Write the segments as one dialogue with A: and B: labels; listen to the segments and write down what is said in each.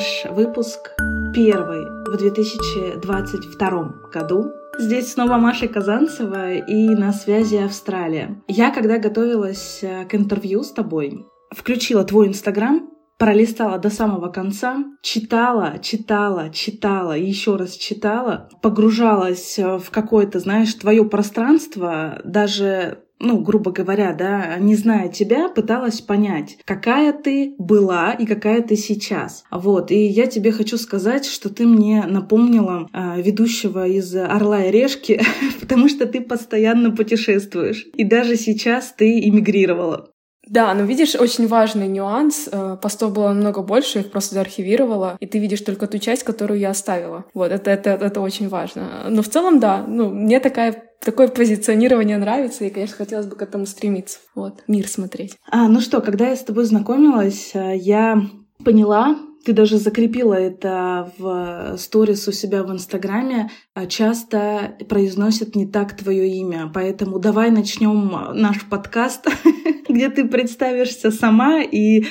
A: Наш выпуск первый в 2022 году. Здесь снова Маша Казанцева и на связи Австралия. Я, когда готовилась э, к интервью с тобой, включила твой инстаграм, пролистала до самого конца, читала, читала, читала, еще раз читала, погружалась э, в какое-то, знаешь, твое пространство, даже ну, грубо говоря, да, не зная тебя, пыталась понять, какая ты была и какая ты сейчас. Вот, и я тебе хочу сказать, что ты мне напомнила э, ведущего из «Орла и решки», потому что ты постоянно путешествуешь. И даже сейчас ты эмигрировала.
B: Да, но видишь, очень важный нюанс. Э, постов было намного больше, я их просто заархивировала, и ты видишь только ту часть, которую я оставила. Вот, это, это, это очень важно. Но в целом, да, ну, мне такая такое позиционирование нравится, и, конечно, хотелось бы к этому стремиться. Вот, мир смотреть.
A: А, ну что, когда я с тобой знакомилась, э, я поняла, ты даже закрепила это в сторис у себя в Инстаграме, а часто произносят не так твое имя. Поэтому давай начнем наш подкаст, где ты представишься сама, и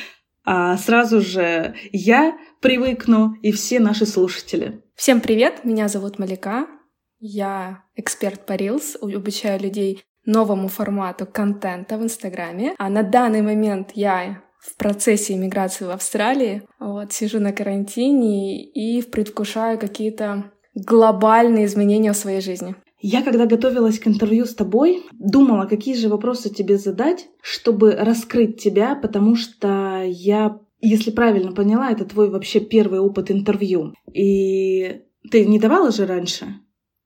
A: а, сразу же я привыкну, и все наши слушатели.
B: Всем привет, меня зовут Малика, я эксперт по Reels, обучаю людей новому формату контента в Инстаграме. А на данный момент я в процессе иммиграции в Австралии. Вот, сижу на карантине и предвкушаю какие-то глобальные изменения в своей жизни.
A: Я, когда готовилась к интервью с тобой, думала, какие же вопросы тебе задать, чтобы раскрыть тебя, потому что я, если правильно поняла, это твой вообще первый опыт интервью. И ты не давала же раньше?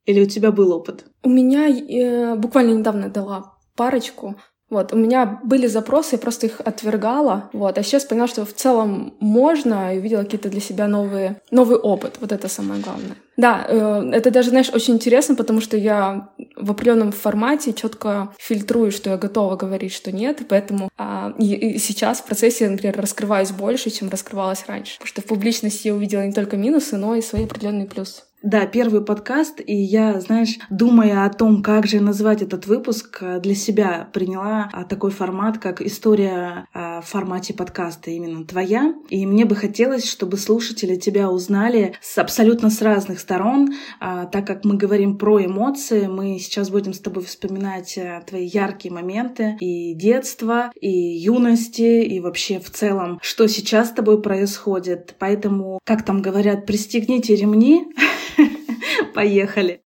A: Или у тебя был опыт?
B: У меня э, буквально недавно дала парочку. Вот, у меня были запросы, я просто их отвергала, вот, а сейчас поняла, что в целом можно, и увидела какие-то для себя новые, новый опыт, вот это самое главное. Да, э, это даже, знаешь, очень интересно, потому что я в определенном формате четко фильтрую, что я готова говорить, что нет, поэтому а, и, и сейчас в процессе, например, раскрываюсь больше, чем раскрывалась раньше, потому что в публичности я увидела не только минусы, но и свои определенные плюсы.
A: Да, первый подкаст, и я, знаешь, думая о том, как же назвать этот выпуск, э, для себя приняла а, такой формат, как история а, в формате подкаста именно твоя. И мне бы хотелось, чтобы слушатели тебя узнали с абсолютно с разных сторон, а, так как мы говорим про эмоции, мы сейчас будем с тобой вспоминать э, твои яркие моменты и детства, и юности, и вообще в целом, что сейчас с тобой происходит. Поэтому, как там говорят, пристегните ремни, Поехали.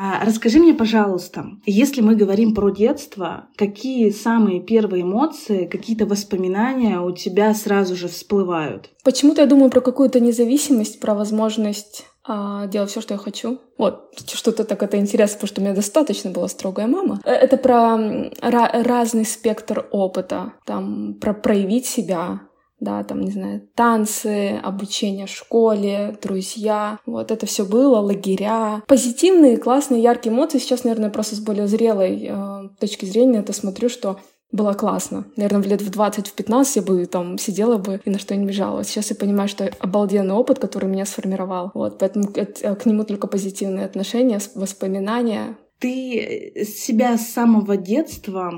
A: А расскажи мне, пожалуйста, если мы говорим про детство, какие самые первые эмоции, какие-то воспоминания у тебя сразу же всплывают?
B: Почему-то я думаю про какую-то независимость, про возможность а, делать все, что я хочу. Вот, что-то так это интересно, потому что у меня достаточно была строгая мама. Э, это про разный спектр опыта, там, про проявить себя, да, там, не знаю, танцы, обучение в школе, друзья, вот это все было, лагеря. Позитивные, классные, яркие эмоции. Сейчас, наверное, просто с более зрелой э, точки зрения это смотрю, что было классно. Наверное, в лет в 20, в 15 я бы там сидела бы и на что-нибудь жаловалась. Сейчас я понимаю, что обалденный опыт, который меня сформировал. Вот, поэтому к нему только позитивные отношения, воспоминания,
A: ты себя с самого детства,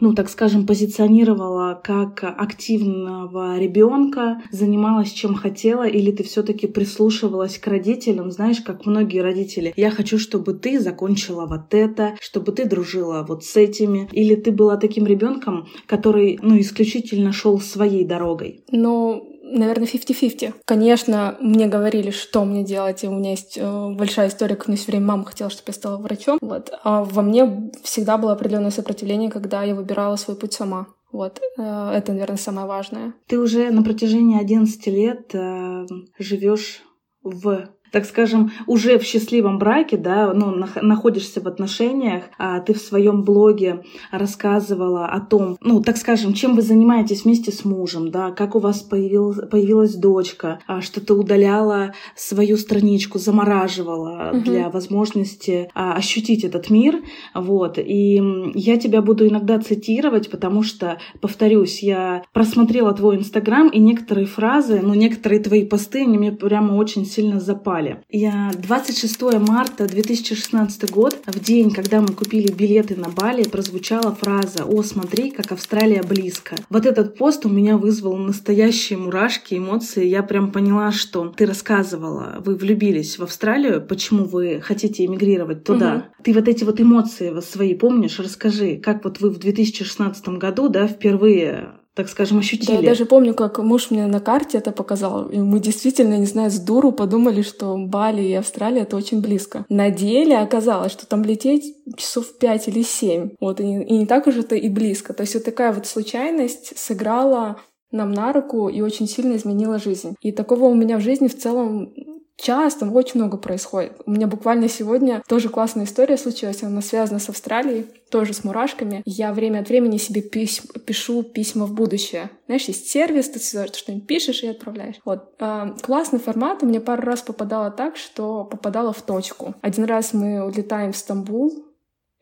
A: ну, так скажем, позиционировала как активного ребенка, занималась чем хотела, или ты все-таки прислушивалась к родителям, знаешь, как многие родители. Я хочу, чтобы ты закончила вот это, чтобы ты дружила вот с этими, или ты была таким ребенком, который, ну, исключительно шел своей дорогой.
B: Ну, наверное, 50-50. Конечно, мне говорили, что мне делать, и у меня есть э, большая история, как мне все время мама хотела, чтобы я стала врачом. Вот. А во мне всегда было определенное сопротивление, когда я выбирала свой путь сама. Вот, э, это, наверное, самое важное.
A: Ты уже на протяжении 11 лет э, живешь в так скажем, уже в счастливом браке, да, ну, находишься в отношениях, а ты в своем блоге рассказывала о том, ну, так скажем, чем вы занимаетесь вместе с мужем, да, как у вас появил, появилась дочка, а, что ты удаляла свою страничку, замораживала угу. для возможности а, ощутить этот мир, вот, и я тебя буду иногда цитировать, потому что, повторюсь, я просмотрела твой инстаграм, и некоторые фразы, ну, некоторые твои посты, они мне прямо очень сильно запали Бали. Я 26 марта 2016 год, в день, когда мы купили билеты на Бали, прозвучала фраза «О, смотри, как Австралия близко». Вот этот пост у меня вызвал настоящие мурашки, эмоции. Я прям поняла, что ты рассказывала, вы влюбились в Австралию, почему вы хотите эмигрировать туда. Угу. Ты вот эти вот эмоции свои помнишь? Расскажи, как вот вы в 2016 году, да, впервые так скажем, ощутили.
B: Да, я даже помню, как муж мне на карте это показал. И мы действительно, не знаю, с дуру подумали, что Бали и Австралия — это очень близко. На деле оказалось, что там лететь часов пять или семь. Вот, и, и не так уж это и близко. То есть вот такая вот случайность сыграла нам на руку и очень сильно изменила жизнь. И такого у меня в жизни в целом часто, очень много происходит. У меня буквально сегодня тоже классная история случилась, она связана с Австралией, тоже с мурашками. Я время от времени себе пись пишу письма в будущее. Знаешь, есть сервис, ты что-нибудь пишешь и отправляешь. Вот. А, классный формат. У меня пару раз попадало так, что попадало в точку. Один раз мы улетаем в Стамбул,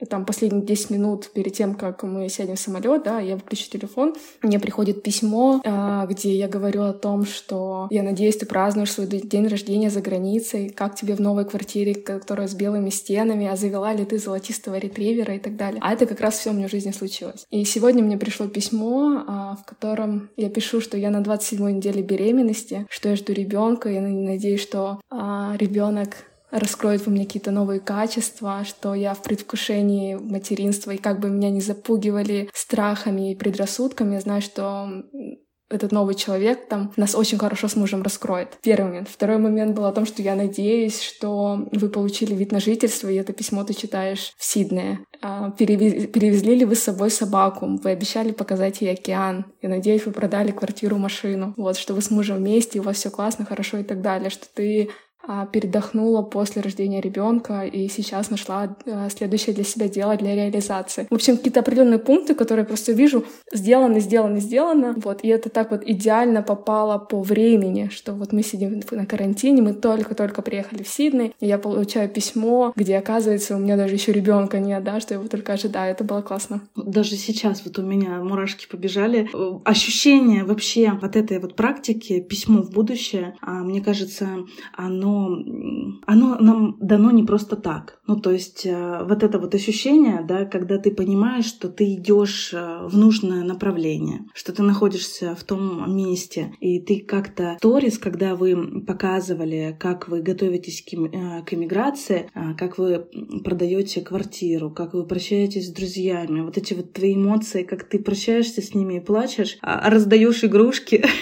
B: там последние 10 минут перед тем, как мы сядем в самолет, да, я выключу телефон, мне приходит письмо, а, где я говорю о том, что я надеюсь, ты празднуешь свой день рождения за границей, как тебе в новой квартире, которая с белыми стенами, а завела ли ты золотистого ретривера и так далее. А это как раз все в жизни случилось. И сегодня мне пришло письмо, а, в котором я пишу, что я на 27 неделе беременности, что я жду ребенка, и надеюсь, что а, ребенок раскроет во мне какие-то новые качества, что я в предвкушении материнства, и как бы меня не запугивали страхами и предрассудками, я знаю, что этот новый человек там нас очень хорошо с мужем раскроет. Первый момент. Второй момент был о том, что я надеюсь, что вы получили вид на жительство, и это письмо ты читаешь в Сиднее. А, перевезли ли вы с собой собаку? Вы обещали показать ей океан. Я надеюсь, вы продали квартиру, машину. Вот, что вы с мужем вместе, у вас все классно, хорошо и так далее. Что ты передохнула после рождения ребенка и сейчас нашла а, следующее для себя дело для реализации. В общем, какие-то определенные пункты, которые я просто вижу, сделано, сделано, сделано. Вот, и это так вот идеально попало по времени, что вот мы сидим на карантине, мы только-только приехали в Сидней, и я получаю письмо, где, оказывается, у меня даже еще ребенка нет, да, что я его только ожидаю. Это было классно.
A: Даже сейчас вот у меня мурашки побежали. Ощущение вообще вот этой вот практики, письмо в будущее, а, мне кажется, оно оно, нам дано не просто так. Ну, то есть э, вот это вот ощущение, да, когда ты понимаешь, что ты идешь э, в нужное направление, что ты находишься в том месте, и ты как-то сторис, когда вы показывали, как вы готовитесь к, э, к эмиграции, как вы продаете квартиру, как вы прощаетесь с друзьями, вот эти вот твои эмоции, как ты прощаешься с ними и плачешь, а раздаешь игрушки,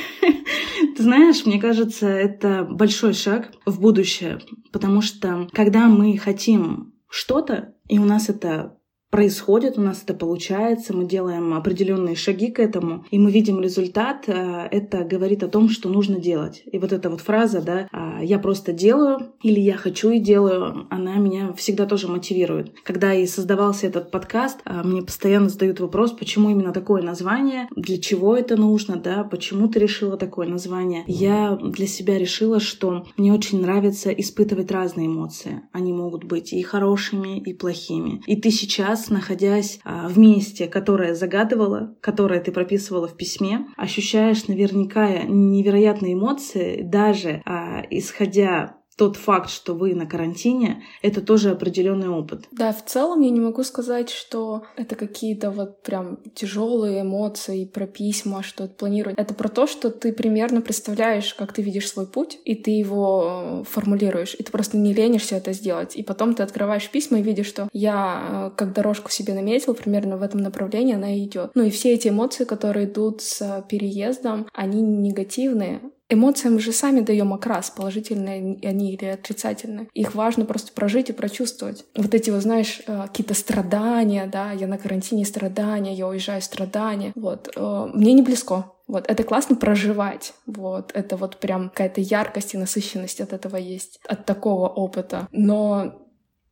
A: Ты знаешь, мне кажется, это большой шаг в будущее, потому что когда мы хотим что-то, и у нас это происходит, у нас это получается, мы делаем определенные шаги к этому, и мы видим результат, э, это говорит о том, что нужно делать. И вот эта вот фраза, да, «А, я просто делаю или я хочу и делаю, она меня всегда тоже мотивирует. Когда и создавался этот подкаст, э, мне постоянно задают вопрос, почему именно такое название, для чего это нужно, да, почему ты решила такое название. Я для себя решила, что мне очень нравится испытывать разные эмоции. Они могут быть и хорошими, и плохими. И ты сейчас раз, находясь а, в месте, которое загадывала, которое ты прописывала в письме, ощущаешь наверняка невероятные эмоции, даже а, исходя тот факт, что вы на карантине, это тоже определенный опыт.
B: Да, в целом я не могу сказать, что это какие-то вот прям тяжелые эмоции про письма, что планировать. Это про то, что ты примерно представляешь, как ты видишь свой путь, и ты его э, формулируешь, и ты просто не ленишься это сделать. И потом ты открываешь письма и видишь, что я э, как дорожку себе наметил, примерно в этом направлении она идет. Ну и все эти эмоции, которые идут с переездом, они негативные, Эмоциям же сами даем окрас, положительные они или отрицательные. Их важно просто прожить и прочувствовать. Вот эти, вот, знаешь, э, какие-то страдания, да, я на карантине страдания, я уезжаю страдания. Вот. Э, мне не близко. Вот, это классно проживать. Вот, это вот прям какая-то яркость и насыщенность от этого есть, от такого опыта. Но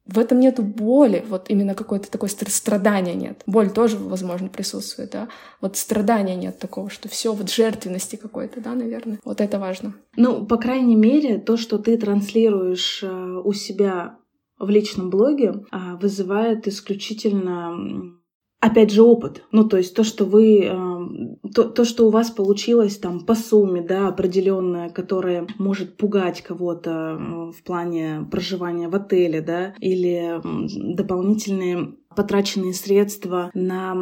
B: в этом нету боли, вот именно какое-то такое страдания нет. Боль тоже, возможно, присутствует, да. Вот страдания нет такого, что все вот жертвенности какой-то, да, наверное. Вот это важно.
A: Ну, по крайней мере, то, что ты транслируешь э, у себя в личном блоге, а, вызывает исключительно опять же, опыт. Ну, то есть то, что вы э, то, то, что у вас получилось там по сумме, да, определенная, которая может пугать кого-то в плане проживания в отеле, да, или дополнительные потраченные средства на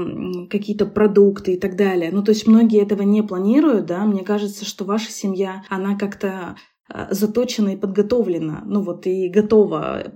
A: какие-то продукты и так далее. Ну, то есть многие этого не планируют, да. Мне кажется, что ваша семья, она как-то а, заточена и подготовлена, ну вот и готова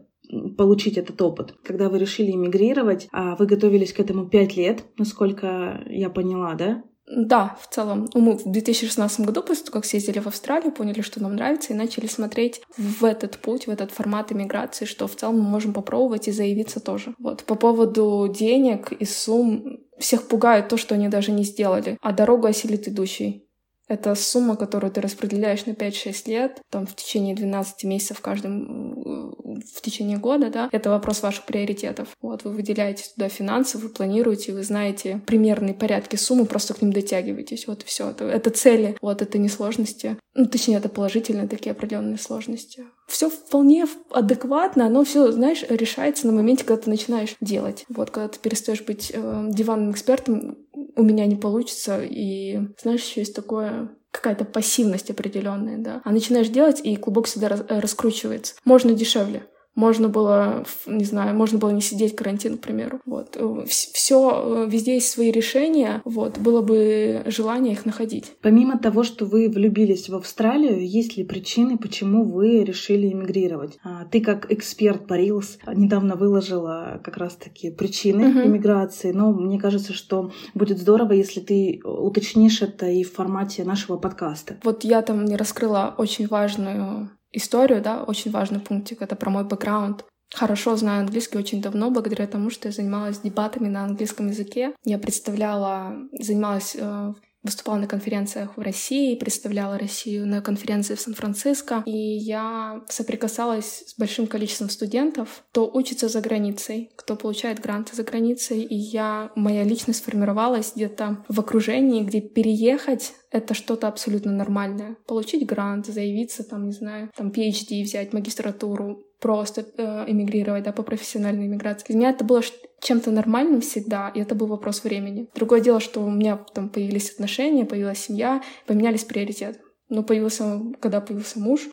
A: получить этот опыт. Когда вы решили эмигрировать, а вы готовились к этому пять лет, насколько я поняла, да?
B: Да, в целом. Ну, мы в 2016 году, после того, как съездили в Австралию, поняли, что нам нравится, и начали смотреть в этот путь, в этот формат иммиграции, что в целом мы можем попробовать и заявиться тоже. Вот. По поводу денег и сумм, всех пугает то, что они даже не сделали, а дорогу осилит идущий. Это сумма, которую ты распределяешь на 5-6 лет, там в течение 12 месяцев в каждом в течение года, да, это вопрос ваших приоритетов. Вот, вы выделяете туда финансы, вы планируете, вы знаете примерные порядки суммы, просто к ним дотягиваетесь. Вот все. Это, это цели, вот это не сложности. Ну, точнее, это положительные такие определенные сложности. Все вполне адекватно, но все, знаешь, решается на моменте, когда ты начинаешь делать. Вот, когда ты перестаешь быть э, диванным экспертом, у меня не получится. И знаешь, еще есть такое какая-то пассивность определенная, да. А начинаешь делать, и клубок всегда раскручивается. Можно дешевле. Можно было, не знаю, можно было не сидеть карантин, к примеру. Вот. Все, э, везде есть свои решения, вот. Было бы желание их находить.
A: Помимо того, что вы влюбились в Австралию, есть ли причины, почему вы решили эмигрировать? А, ты как эксперт по Reels недавно выложила как раз-таки причины uh-huh. иммиграции, но мне кажется, что будет здорово, если ты уточнишь это и в формате нашего подкаста.
B: Вот я там не раскрыла очень важную историю, да, очень важный пунктик, это про мой бэкграунд. Хорошо знаю английский очень давно, благодаря тому, что я занималась дебатами на английском языке. Я представляла, занималась э, выступала на конференциях в России, представляла Россию на конференции в Сан-Франциско, и я соприкасалась с большим количеством студентов, кто учится за границей, кто получает гранты за границей, и я, моя личность сформировалась где-то в окружении, где переехать — это что-то абсолютно нормальное. Получить грант, заявиться, там, не знаю, там, PhD взять, магистратуру, просто э, эмигрировать, да, по профессиональной эмиграции. Для меня это было чем-то нормальным всегда, и это был вопрос времени. Другое дело, что у меня там появились отношения, появилась семья, поменялись приоритеты. Но появился, когда появился муж,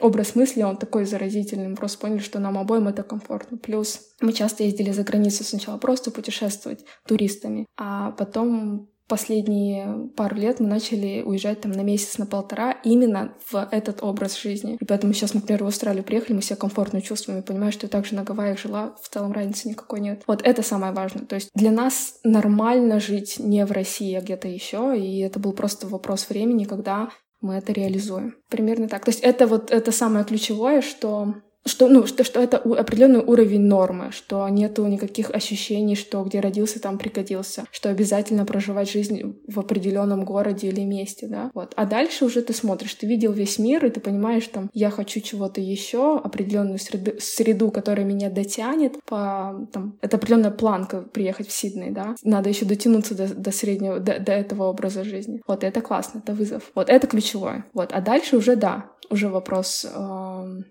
B: образ мысли, он такой заразительный. Мы просто поняли, что нам обоим это комфортно. Плюс мы часто ездили за границу сначала просто путешествовать туристами, а потом последние пару лет мы начали уезжать там на месяц, на полтора именно в этот образ жизни. И поэтому сейчас, например, в Австралию приехали, мы себя комфортно чувствуем и понимаем, что я также на Гавайях жила, в целом разницы никакой нет. Вот это самое важное. То есть для нас нормально жить не в России, а где-то еще, и это был просто вопрос времени, когда мы это реализуем. Примерно так. То есть это вот это самое ключевое, что что, ну, что, что это определенный уровень нормы, что нету никаких ощущений, что где родился, там пригодился, что обязательно проживать жизнь в определенном городе или месте, да. Вот. А дальше уже ты смотришь, ты видел весь мир, и ты понимаешь, там, я хочу чего-то еще, определенную среду, среду, которая меня дотянет по, там, это определенная планка приехать в Сидней, да. Надо еще дотянуться до, до среднего, до, до этого образа жизни. Вот, это классно, это вызов. Вот, это ключевое. Вот, а дальше уже, да, уже вопрос э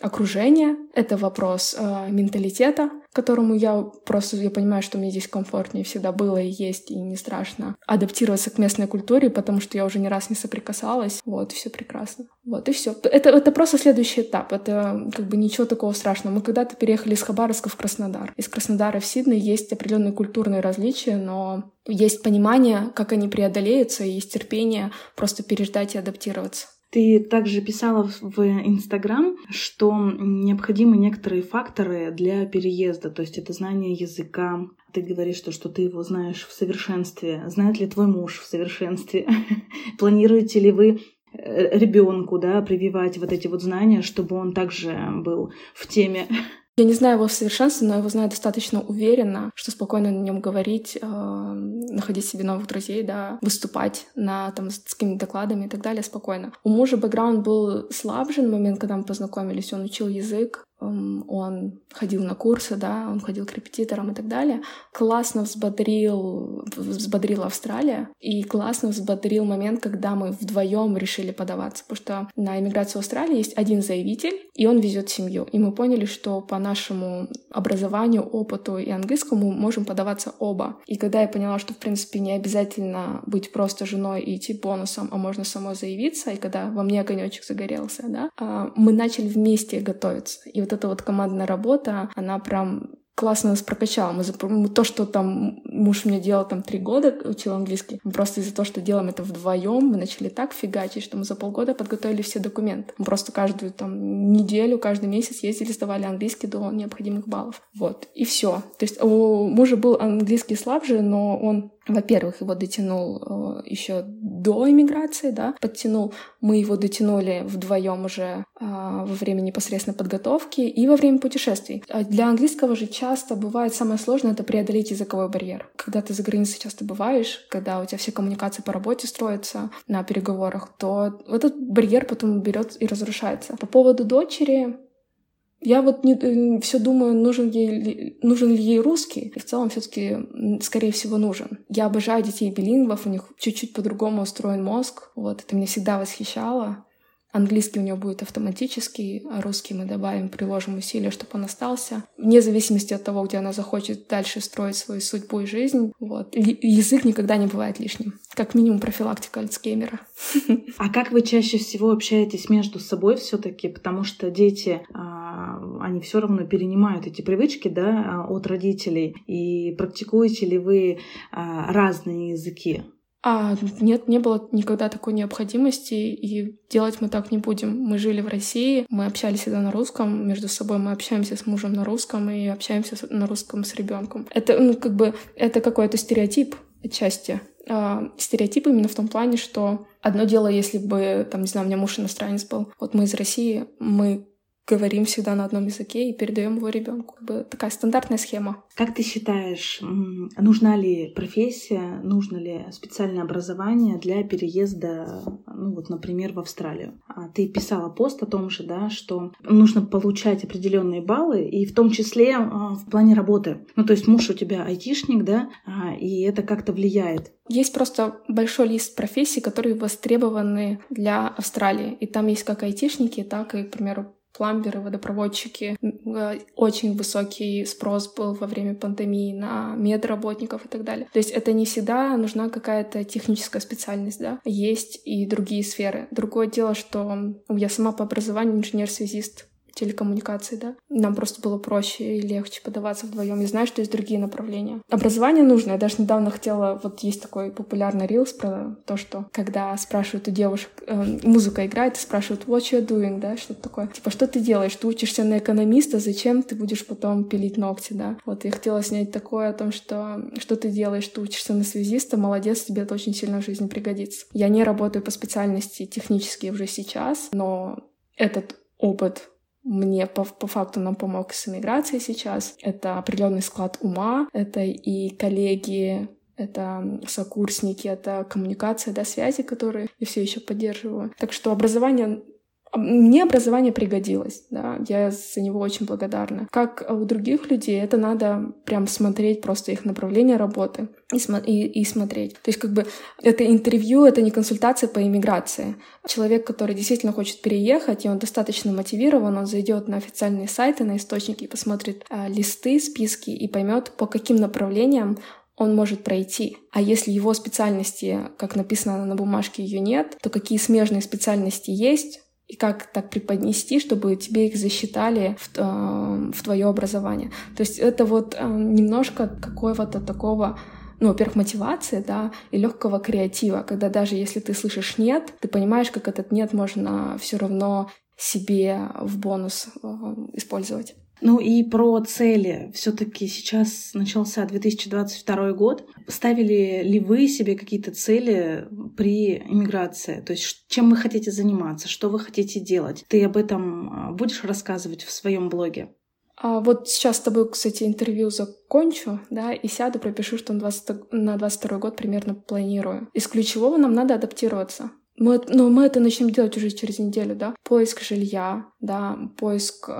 B: окружение, это вопрос э, менталитета, которому я просто, я понимаю, что мне здесь комфортнее всегда было и есть, и не страшно адаптироваться к местной культуре, потому что я уже не раз не соприкасалась, вот, все прекрасно. Вот, и все. Это, это просто следующий этап, это как бы ничего такого страшного. Мы когда-то переехали из Хабаровска в Краснодар. Из Краснодара в Сидней есть определенные культурные различия, но есть понимание, как они преодолеются, и есть терпение просто переждать и адаптироваться.
A: Ты также писала в Инстаграм, что необходимы некоторые факторы для переезда, то есть это знание языка. Ты говоришь, что, что ты его знаешь в совершенстве. Знает ли твой муж в совершенстве? Планируете ли вы э, ребенку, да, прививать вот эти вот знания, чтобы он также был в теме
B: я не знаю его в совершенстве, но его знаю достаточно уверенно, что спокойно на нем говорить, э, находить себе новых друзей, да, выступать на там с какими-то докладами и так далее спокойно. У мужа бэкграунд был слабже на момент, когда мы познакомились. Он учил язык, он ходил на курсы, да, он ходил к репетиторам и так далее. Классно взбодрил, взбодрила Австралия, и классно взбодрил момент, когда мы вдвоем решили подаваться, потому что на иммиграцию в Австралии есть один заявитель, и он везет семью. И мы поняли, что по нашему образованию, опыту и английскому можем подаваться оба. И когда я поняла, что, в принципе, не обязательно быть просто женой и идти бонусом, а можно самой заявиться, и когда во мне огонечек загорелся, да, а, мы начали вместе готовиться. И вот эта вот командная работа, она прям классно нас прокачало. Мы, то, что там муж мне делал там три года, учил английский, мы просто из-за того, что делаем это вдвоем, мы начали так фигачить, что мы за полгода подготовили все документы. Мы просто каждую там неделю, каждый месяц ездили, сдавали английский до необходимых баллов. Вот. И все. То есть у мужа был английский слабже, но он во-первых, его дотянул э, еще до иммиграции, да, подтянул. Мы его дотянули вдвоем уже э, во время непосредственной подготовки и во время путешествий. А для английского же часто бывает самое сложное — это преодолеть языковой барьер. Когда ты за границей часто бываешь, когда у тебя все коммуникации по работе строятся на переговорах, то этот барьер потом берет и разрушается. По поводу дочери, я вот не, э, все думаю, нужен, ей, нужен ли ей русский. И в целом все-таки, скорее всего, нужен. Я обожаю детей билингвов, у них чуть-чуть по-другому устроен мозг. Вот, это меня всегда восхищало. Английский у него будет автоматический, а русский мы добавим, приложим усилия, чтобы он остался. Вне зависимости от того, где она захочет дальше строить свою судьбу и жизнь. Вот. Язык никогда не бывает лишним. Как минимум профилактика Альцгеймера.
A: А как вы чаще всего общаетесь между собой все таки Потому что дети, а, они все равно перенимают эти привычки да, от родителей. И практикуете ли вы а, разные языки?
B: А нет, не было никогда такой необходимости, и делать мы так не будем. Мы жили в России, мы общались всегда на русском, между собой мы общаемся с мужем на русском и общаемся на русском с ребенком. Это, ну, как бы, это какой-то стереотип отчасти. А, стереотип именно в том плане, что одно дело, если бы, там, не знаю, у меня муж иностранец был, вот мы из России, мы говорим всегда на одном языке и передаем его ребенку. Как бы такая стандартная схема.
A: Как ты считаешь, нужна ли профессия, нужно ли специальное образование для переезда, ну вот, например, в Австралию? А ты писала пост о том же, да, что нужно получать определенные баллы, и в том числе а, в плане работы. Ну, то есть муж у тебя айтишник, да, а, и это как-то влияет.
B: Есть просто большой лист профессий, которые востребованы для Австралии. И там есть как айтишники, так и, к примеру, пламберы, водопроводчики. Э, очень высокий спрос был во время пандемии на медработников и так далее. То есть это не всегда нужна какая-то техническая специальность, да. Есть и другие сферы. Другое дело, что я сама по образованию инженер-связист телекоммуникации, да. Нам просто было проще и легче подаваться вдвоем. Я знаю, что есть другие направления. Образование нужно. Я даже недавно хотела... Вот есть такой популярный рилс про то, что когда спрашивают у девушек... Э, музыка играет, и спрашивают what you doing, да, что-то такое. Типа, что ты делаешь? Ты учишься на экономиста, зачем ты будешь потом пилить ногти, да? Вот я хотела снять такое о том, что что ты делаешь? Ты учишься на связиста, молодец, тебе это очень сильно в жизни пригодится. Я не работаю по специальности технически уже сейчас, но этот опыт мне по, по факту нам помог с эмиграцией сейчас. Это определенный склад ума, это и коллеги, это сокурсники, это коммуникация, да, связи, которые я все еще поддерживаю. Так что образование мне образование пригодилось, да, я за него очень благодарна. Как у других людей, это надо прям смотреть просто их направление работы и, см- и, и смотреть. То есть как бы это интервью, это не консультация по иммиграции. Человек, который действительно хочет переехать, и он достаточно мотивирован, он зайдет на официальные сайты, на источники посмотрит а, листы, списки и поймет, по каким направлениям он может пройти. А если его специальности, как написано на бумажке, ее нет, то какие смежные специальности есть, и как так преподнести, чтобы тебе их засчитали в, э, в твое образование. То есть это вот э, немножко какого-то такого ну, во-первых, мотивации, да, и легкого креатива, когда даже если ты слышишь нет, ты понимаешь, как этот нет можно все равно себе в бонус э, использовать.
A: Ну и про цели. Все-таки сейчас начался 2022 год. Ставили ли вы себе какие-то цели при иммиграции? То есть чем вы хотите заниматься, что вы хотите делать? Ты об этом а, будешь рассказывать в своем блоге?
B: А вот сейчас с тобой, кстати, интервью закончу, да, и сяду, пропишу, что на 22 год примерно планирую. Из ключевого нам надо адаптироваться Мы, но мы это начнем делать уже через неделю, да. Поиск жилья, да, поиск э,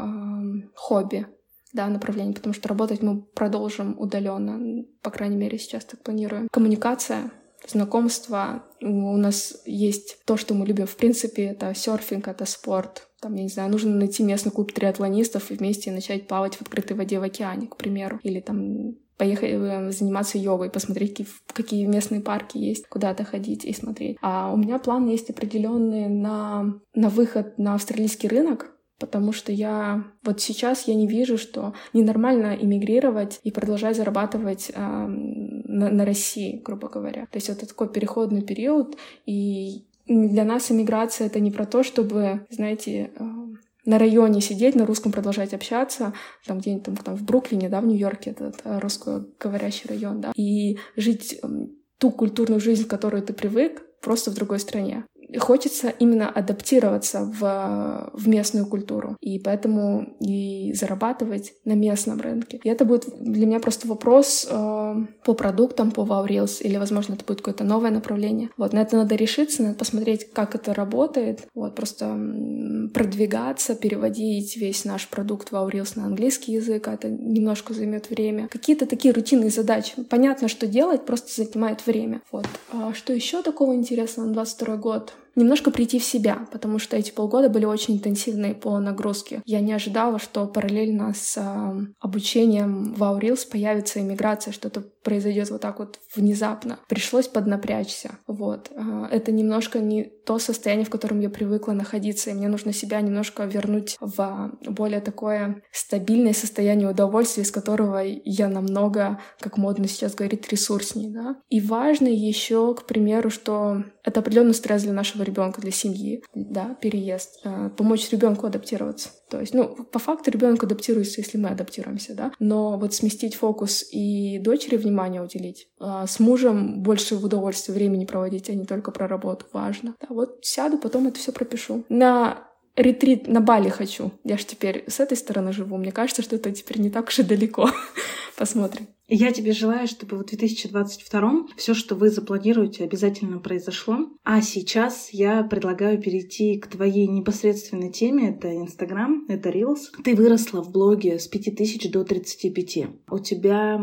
B: хобби, да, направлений, потому что работать мы продолжим удаленно, по крайней мере, сейчас так планируем. Коммуникация, знакомства. У нас есть то, что мы любим в принципе, это серфинг, это спорт. Там, я не знаю, нужно найти местный клуб триатлонистов и вместе начать плавать в открытой воде в океане, к примеру. Или там поехать заниматься йогой, посмотреть, какие, какие местные парки есть, куда-то ходить и смотреть. А у меня план есть определенный на, на выход на австралийский рынок, потому что я вот сейчас я не вижу, что ненормально иммигрировать и продолжать зарабатывать э, на, на России, грубо говоря. То есть это такой переходный период, и для нас иммиграция это не про то, чтобы, знаете, э, на районе сидеть, на русском продолжать общаться, там где-нибудь там, там в Бруклине, да, в Нью-Йорке, этот русскоговорящий район, да, и жить ту культурную жизнь, к которой ты привык, просто в другой стране хочется именно адаптироваться в, в местную культуру, и поэтому и зарабатывать на местном рынке. И это будет для меня просто вопрос э, по продуктам, по Wow Reels, или, возможно, это будет какое-то новое направление. Вот, на это надо решиться, надо посмотреть, как это работает, вот, просто продвигаться, переводить весь наш продукт Wow Reels на английский язык, а это немножко займет время. Какие-то такие рутинные задачи. Понятно, что делать, просто занимает время. Вот. А что еще такого интересного на 22 год? Немножко прийти в себя, потому что эти полгода были очень интенсивные по нагрузке. Я не ожидала, что параллельно с э, обучением в Aurils появится иммиграция, что-то произойдет вот так вот внезапно. Пришлось поднапрячься. Вот. Э, это немножко не то состояние, в котором я привыкла находиться, и мне нужно себя немножко вернуть в более такое стабильное состояние удовольствия, из которого я намного, как модно сейчас говорить, ресурснее. Да? И важно еще, к примеру, что это определенный стресс для нашего ребенка, для семьи, да, переезд, э, помочь ребенку адаптироваться. То есть, ну, по факту ребенок адаптируется, если мы адаптируемся, да. Но вот сместить фокус и дочери внимание уделить, а с мужем больше в удовольствие времени проводить, а не только про работу, важно. Да, вот сяду, потом это все пропишу. На ретрит на Бали хочу. Я же теперь с этой стороны живу. Мне кажется, что это теперь не так уж и далеко. Посмотрим.
A: Я тебе желаю, чтобы в 2022 все, что вы запланируете, обязательно произошло. А сейчас я предлагаю перейти к твоей непосредственной теме. Это Инстаграм, это Reels. Ты выросла в блоге с 5000 до 35. У тебя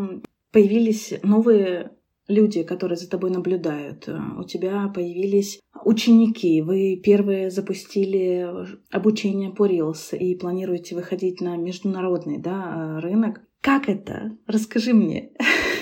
A: появились новые люди, которые за тобой наблюдают. У тебя появились ученики. Вы первые запустили обучение по Reels и планируете выходить на международный да, рынок. Как это? Расскажи мне.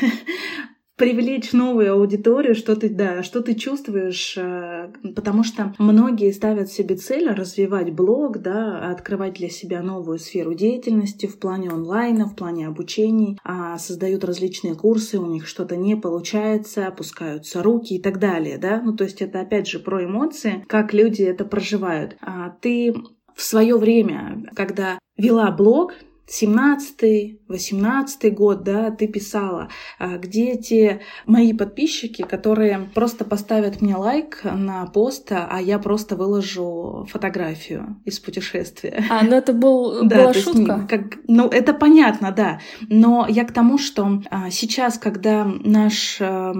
A: привлечь новую аудиторию, что ты, да, что ты чувствуешь, э, потому что многие ставят себе цель развивать блог, да, открывать для себя новую сферу деятельности в плане онлайна, в плане обучений, а создают различные курсы, у них что-то не получается, опускаются руки и так далее, да, ну то есть это опять же про эмоции, как люди это проживают. А ты в свое время, когда вела блог, 17 18 год, да, ты писала, а, где те мои подписчики, которые просто поставят мне лайк на пост, а я просто выложу фотографию из путешествия.
B: А, ну это был, да, была шутка?
A: Есть, как, ну, это понятно, да. Но я к тому, что а, сейчас, когда наш а,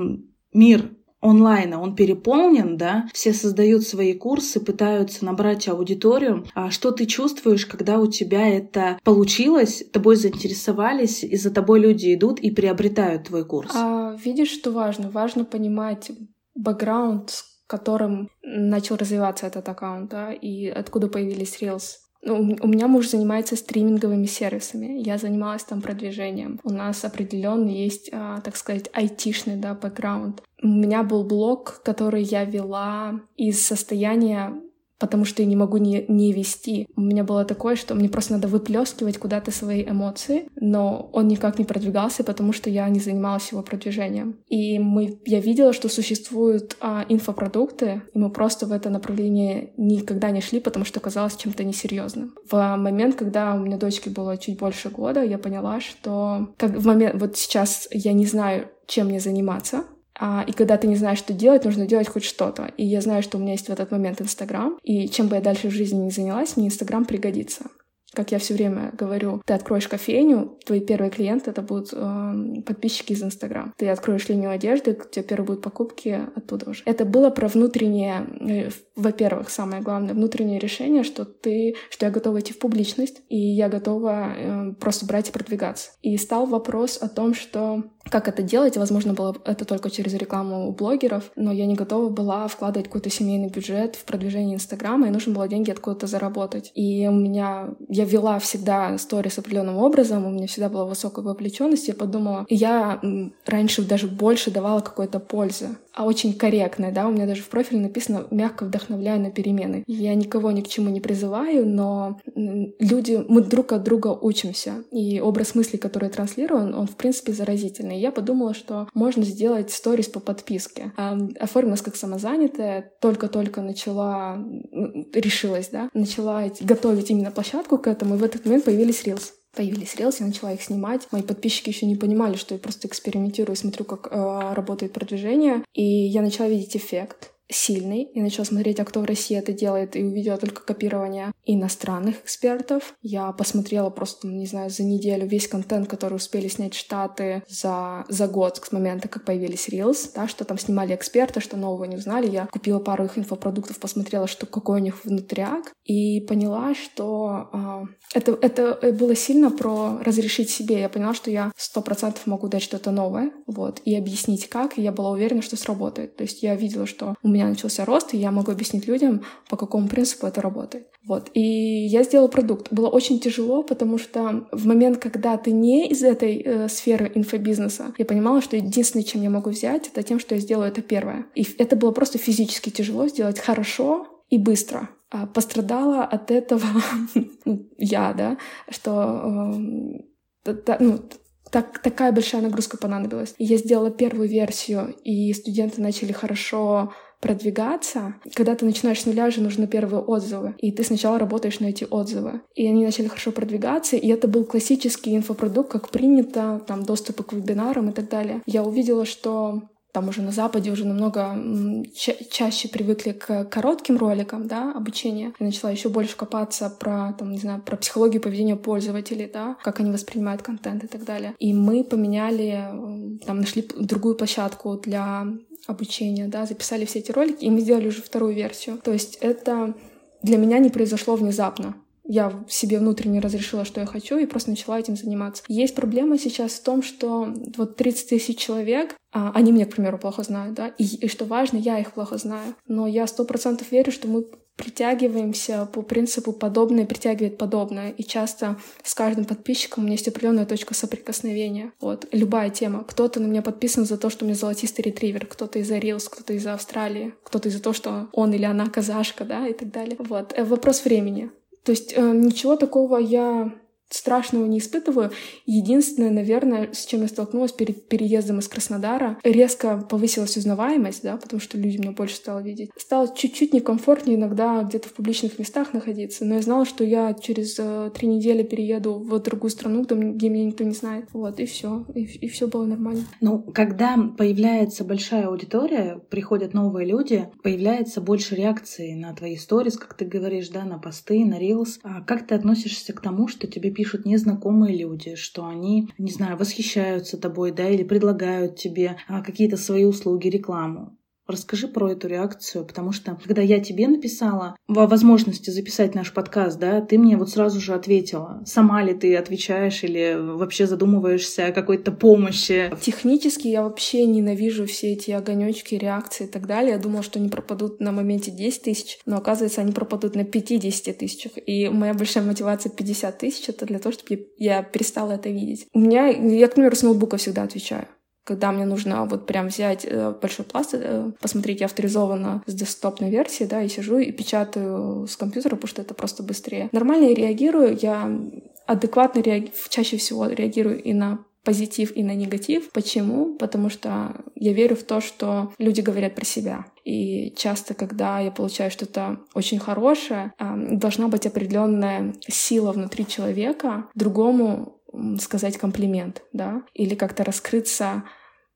A: мир онлайна, он переполнен, да, все создают свои курсы, пытаются набрать аудиторию. А что ты чувствуешь, когда у тебя это получилось, тобой заинтересовались, и за тобой люди идут и приобретают твой курс?
B: А, видишь, что важно? Важно понимать бэкграунд, с которым начал развиваться этот аккаунт, да, и откуда появились Reels. Ну, у меня муж занимается стриминговыми сервисами. Я занималась там продвижением. У нас определенно есть, а, так сказать, айтишный да, бэкграунд. У меня был блог, который я вела из состояния потому что я не могу не, не вести. У меня было такое, что мне просто надо выплескивать куда-то свои эмоции, но он никак не продвигался, потому что я не занималась его продвижением. И мы, я видела, что существуют а, инфопродукты, и мы просто в это направление никогда не шли, потому что казалось чем-то несерьезным. В момент, когда у меня дочке было чуть больше года, я поняла, что как в момент, вот сейчас я не знаю, чем мне заниматься, и когда ты не знаешь, что делать, нужно делать хоть что-то. И я знаю, что у меня есть в этот момент Инстаграм, и чем бы я дальше в жизни не занялась, мне Инстаграм пригодится. Как я все время говорю, ты откроешь кофейню, твои первые клиенты это будут э, подписчики из Инстаграм. Ты откроешь линию одежды, у тебя первые будут покупки оттуда уже. Это было про внутреннее, э, во-первых, самое главное, внутреннее решение, что ты, что я готова идти в публичность, и я готова э, просто брать и продвигаться. И стал вопрос о том, что как это делать. Возможно, было это только через рекламу у блогеров, но я не готова была вкладывать какой-то семейный бюджет в продвижение Инстаграма, и нужно было деньги откуда-то заработать. И у меня... Я вела всегда сторис определенным образом, у меня всегда была высокая вовлеченность, я подумала... Я раньше даже больше давала какой-то пользы, а очень корректной, да, у меня даже в профиле написано «мягко вдохновляю на перемены». Я никого ни к чему не призываю, но люди, мы друг от друга учимся, и образ мысли, который транслирован, он, в принципе, заразительный. И я подумала, что можно сделать сторис по подписке. Оформилась как самозанятая, только-только начала, решилась, да, начала готовить именно площадку к этому, и в этот момент появились Reels появились релсы, я начала их снимать. Мои подписчики еще не понимали, что я просто экспериментирую, смотрю, как э, работает продвижение. И я начала видеть эффект сильный. Я начала смотреть, а кто в России это делает, и увидела только копирование иностранных экспертов. Я посмотрела просто, не знаю, за неделю весь контент, который успели снять Штаты за, за год с момента, как появились Reels, да, что там снимали эксперты, что нового не узнали. Я купила пару их инфопродуктов, посмотрела, что какой у них внутряк, и поняла, что э, это, это было сильно про разрешить себе. Я поняла, что я сто процентов могу дать что-то новое, вот, и объяснить как, и я была уверена, что сработает. То есть я видела, что у меня начался рост, и я могу объяснить людям, по какому принципу это работает. Вот. И я сделала продукт. Было очень тяжело, потому что в момент, когда ты не из этой э, сферы инфобизнеса, я понимала, что единственное, чем я могу взять, это тем, что я сделаю это первое. И это было просто физически тяжело сделать хорошо и быстро. А пострадала от этого я, да, что э, ну, так, такая большая нагрузка понадобилась. Я сделала первую версию, и студенты начали хорошо продвигаться, когда ты начинаешь с нуля, же нужны первые отзывы. И ты сначала работаешь на эти отзывы. И они начали хорошо продвигаться, и это был классический инфопродукт, как принято, там доступы к вебинарам и так далее. Я увидела, что там уже на Западе уже намного ча- чаще привыкли к коротким роликам, да, обучения. Я начала еще больше копаться про, там, не знаю, про психологию поведения пользователей, да, как они воспринимают контент и так далее. И мы поменяли, там, нашли другую площадку для обучения, да, записали все эти ролики, и мы сделали уже вторую версию. То есть это для меня не произошло внезапно. Я себе внутренне разрешила, что я хочу, и просто начала этим заниматься. Есть проблема сейчас в том, что вот 30 тысяч человек, а, они меня, к примеру, плохо знают, да, и, и что важно, я их плохо знаю. Но я сто процентов верю, что мы притягиваемся по принципу подобное притягивает подобное. И часто с каждым подписчиком у меня есть определенная точка соприкосновения. Вот, любая тема. Кто-то на меня подписан за то, что у меня золотистый ретривер, кто-то из-за кто-то из-за Австралии, кто-то из-за того, что он или она казашка, да, и так далее. Вот, э, вопрос времени. То есть э, ничего такого я страшного не испытываю. Единственное, наверное, с чем я столкнулась перед переездом из Краснодара, резко повысилась узнаваемость, да, потому что люди меня больше стало видеть. Стало чуть-чуть некомфортнее иногда где-то в публичных местах находиться, но я знала, что я через э, три недели перееду в другую страну, где, где меня никто не знает. Вот, и все. И, и все было нормально.
A: Ну, когда появляется большая аудитория, приходят новые люди, появляется больше реакции на твои сторис, как ты говоришь, да, на посты, на рилс. А как ты относишься к тому, что тебе пишут незнакомые люди, что они, не знаю, восхищаются тобой, да, или предлагают тебе а, какие-то свои услуги, рекламу. Расскажи про эту реакцию, потому что когда я тебе написала о возможности записать наш подкаст, да, ты мне вот сразу же ответила. Сама ли ты отвечаешь или вообще задумываешься о какой-то помощи?
B: Технически я вообще ненавижу все эти огонечки, реакции и так далее. Я думала, что они пропадут на моменте 10 тысяч, но оказывается, они пропадут на 50 тысячах. И моя большая мотивация 50 тысяч — это для того, чтобы я перестала это видеть. У меня, я, к примеру, с ноутбука всегда отвечаю когда мне нужно вот прям взять э, большой пласт, э, посмотреть, я авторизована с десктопной версии, да, и сижу и печатаю с компьютера, потому что это просто быстрее. Нормально я реагирую, я адекватно реаги... чаще всего реагирую и на позитив и на негатив. Почему? Потому что я верю в то, что люди говорят про себя. И часто, когда я получаю что-то очень хорошее, должна быть определенная сила внутри человека другому сказать комплимент, да, или как-то раскрыться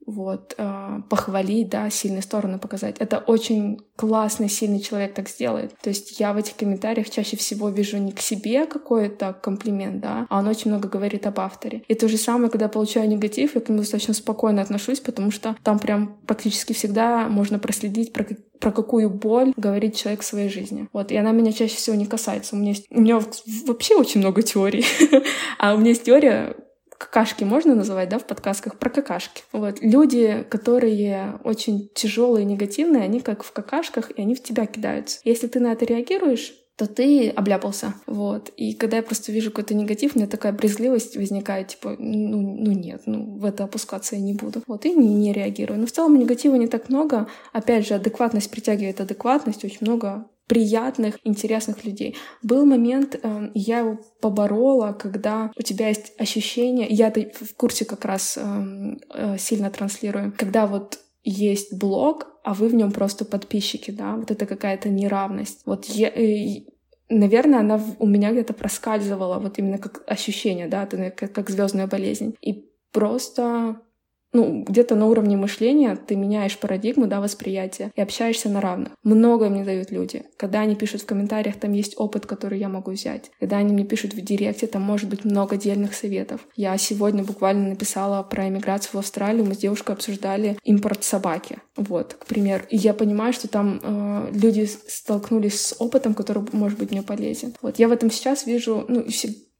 B: вот, э, похвалить, да, сильные стороны показать. Это очень классный, сильный человек так сделает. То есть я в этих комментариях чаще всего вижу не к себе какой-то комплимент, да, а он очень много говорит об авторе. И то же самое, когда получаю негатив, я к нему достаточно спокойно отношусь, потому что там прям практически всегда можно проследить, про про какую боль говорит человек в своей жизни. Вот, и она меня чаще всего не касается. У меня, есть, у меня вообще очень много теорий. а у меня есть теория, какашки можно называть, да, в подкастках, про какашки. Вот. Люди, которые очень тяжелые, негативные, они как в какашках, и они в тебя кидаются. Если ты на это реагируешь, то ты обляпался. Вот. И когда я просто вижу какой-то негатив, у меня такая брезгливость возникает, типа, ну, ну нет, ну в это опускаться я не буду. Вот, и не, не реагирую. Но в целом негатива не так много. Опять же, адекватность притягивает адекватность, очень много приятных, интересных людей. Был момент, э, я его поборола, когда у тебя есть ощущение, я это в курсе как раз э, э, сильно транслирую, когда вот есть блог, а вы в нем просто подписчики, да, вот это какая-то неравность. Вот я, наверное, она у меня где-то проскальзывала, вот именно как ощущение, да, это как, как звездная болезнь. И просто ну, где-то на уровне мышления ты меняешь парадигму, да, восприятия и общаешься на равных. Многое мне дают люди. Когда они пишут в комментариях, там есть опыт, который я могу взять. Когда они мне пишут в директе, там может быть много отдельных советов. Я сегодня буквально написала про эмиграцию в Австралию, мы с девушкой обсуждали импорт собаки. Вот, к примеру. И я понимаю, что там э, люди столкнулись с опытом, который может быть мне полезен. Вот, я в этом сейчас вижу, ну,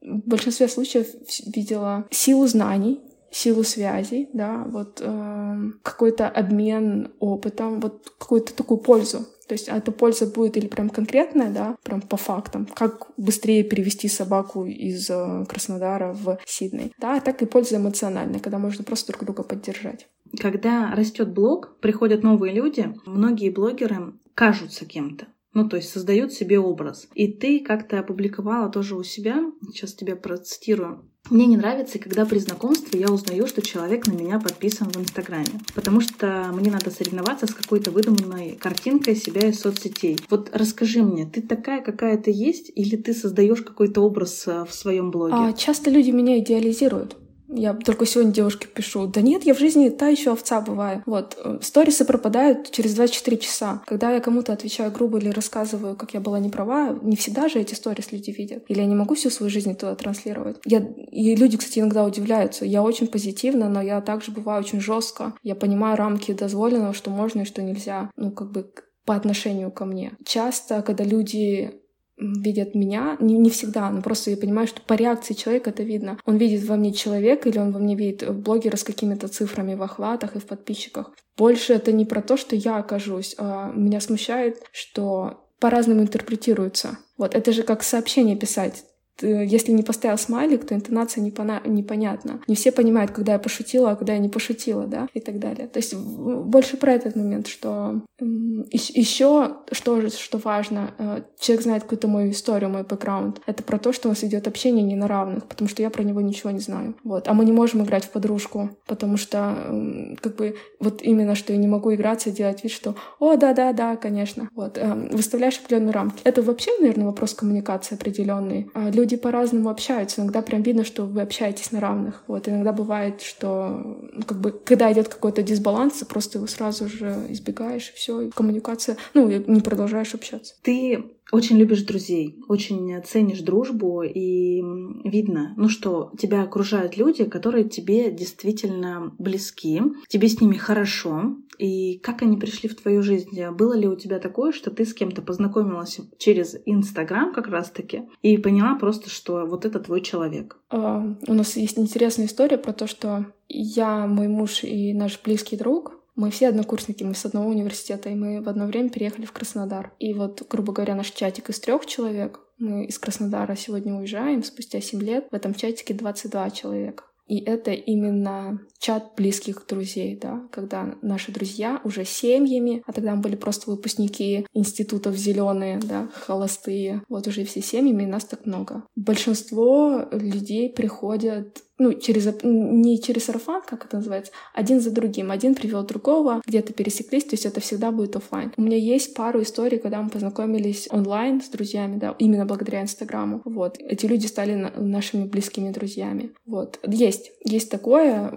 B: в большинстве случаев видела силу знаний, силу связей, да, вот э, какой-то обмен опытом, вот какую-то такую пользу. То есть а эта польза будет или прям конкретная, да, прям по фактам, как быстрее перевести собаку из э, Краснодара в Сидней, да, так и польза эмоциональная, когда можно просто друг друга поддержать.
A: Когда растет блог, приходят новые люди, многие блогеры кажутся кем-то. Ну, то есть создают себе образ. И ты как-то опубликовала тоже у себя, сейчас тебя процитирую, мне не нравится, когда при знакомстве я узнаю, что человек на меня подписан в Инстаграме, потому что мне надо соревноваться с какой-то выдуманной картинкой себя из соцсетей. Вот расскажи мне, ты такая, какая ты есть, или ты создаешь какой-то образ э, в своем блоге?
B: А, часто люди меня идеализируют. Я только сегодня девушке пишу, да нет, я в жизни та еще овца бываю. Вот, э, сторисы пропадают через 24 часа. Когда я кому-то отвечаю грубо или рассказываю, как я была не права, не всегда же эти сторис люди видят. Или я не могу всю свою жизнь туда транслировать. Я... И люди, кстати, иногда удивляются. Я очень позитивна, но я также бываю очень жестко. Я понимаю рамки дозволенного, что можно и что нельзя. Ну, как бы по отношению ко мне. Часто, когда люди видят меня, не, не всегда, но просто я понимаю, что по реакции человека это видно. Он видит во мне человека или он во мне видит блогера с какими-то цифрами в охватах и в подписчиках. Больше это не про то, что я окажусь. А меня смущает, что по-разному интерпретируется. Вот это же как сообщение писать. Э, если не поставил смайлик, то интонация непона- непонятна. Не все понимают, когда я пошутила, а когда я не пошутила, да, и так далее. То есть больше про этот момент, что еще что, что важно, э, человек знает какую-то мою историю, мой бэкграунд. Это про то, что у нас идет общение не на равных, потому что я про него ничего не знаю. Вот. А мы не можем играть в подружку, потому что как бы вот именно, что я не могу играться, делать вид, что «О, да-да-да, конечно». Вот. Эм, выставляешь определенные рамки. Это вообще, наверное, вопрос коммуникации определенный. А люди люди по-разному общаются. Иногда прям видно, что вы общаетесь на равных. Вот иногда бывает, что ну, как бы когда идет какой-то дисбаланс, просто его сразу же избегаешь, и все, и коммуникация, ну, не продолжаешь общаться.
A: Ты очень любишь друзей, очень ценишь дружбу, и видно, ну что, тебя окружают люди, которые тебе действительно близки, тебе с ними хорошо, и как они пришли в твою жизнь? Было ли у тебя такое, что ты с кем-то познакомилась через Инстаграм как раз-таки и поняла просто, что вот это твой человек?
B: Uh, у нас есть интересная история про то, что я, мой муж и наш близкий друг мы все однокурсники, мы с одного университета, и мы в одно время переехали в Краснодар. И вот, грубо говоря, наш чатик из трех человек, мы из Краснодара сегодня уезжаем, спустя 7 лет, в этом чатике 22 человека. И это именно чат близких друзей, да, когда наши друзья уже семьями, а тогда мы были просто выпускники институтов зеленые, да, холостые, вот уже все семьями, и нас так много. Большинство людей приходят ну, через, не через сарафан, как это называется, один за другим. Один привел другого, где-то пересеклись, то есть это всегда будет офлайн. У меня есть пару историй, когда мы познакомились онлайн с друзьями, да, именно благодаря Инстаграму. Вот. Эти люди стали нашими близкими друзьями. Вот. Есть. Есть такое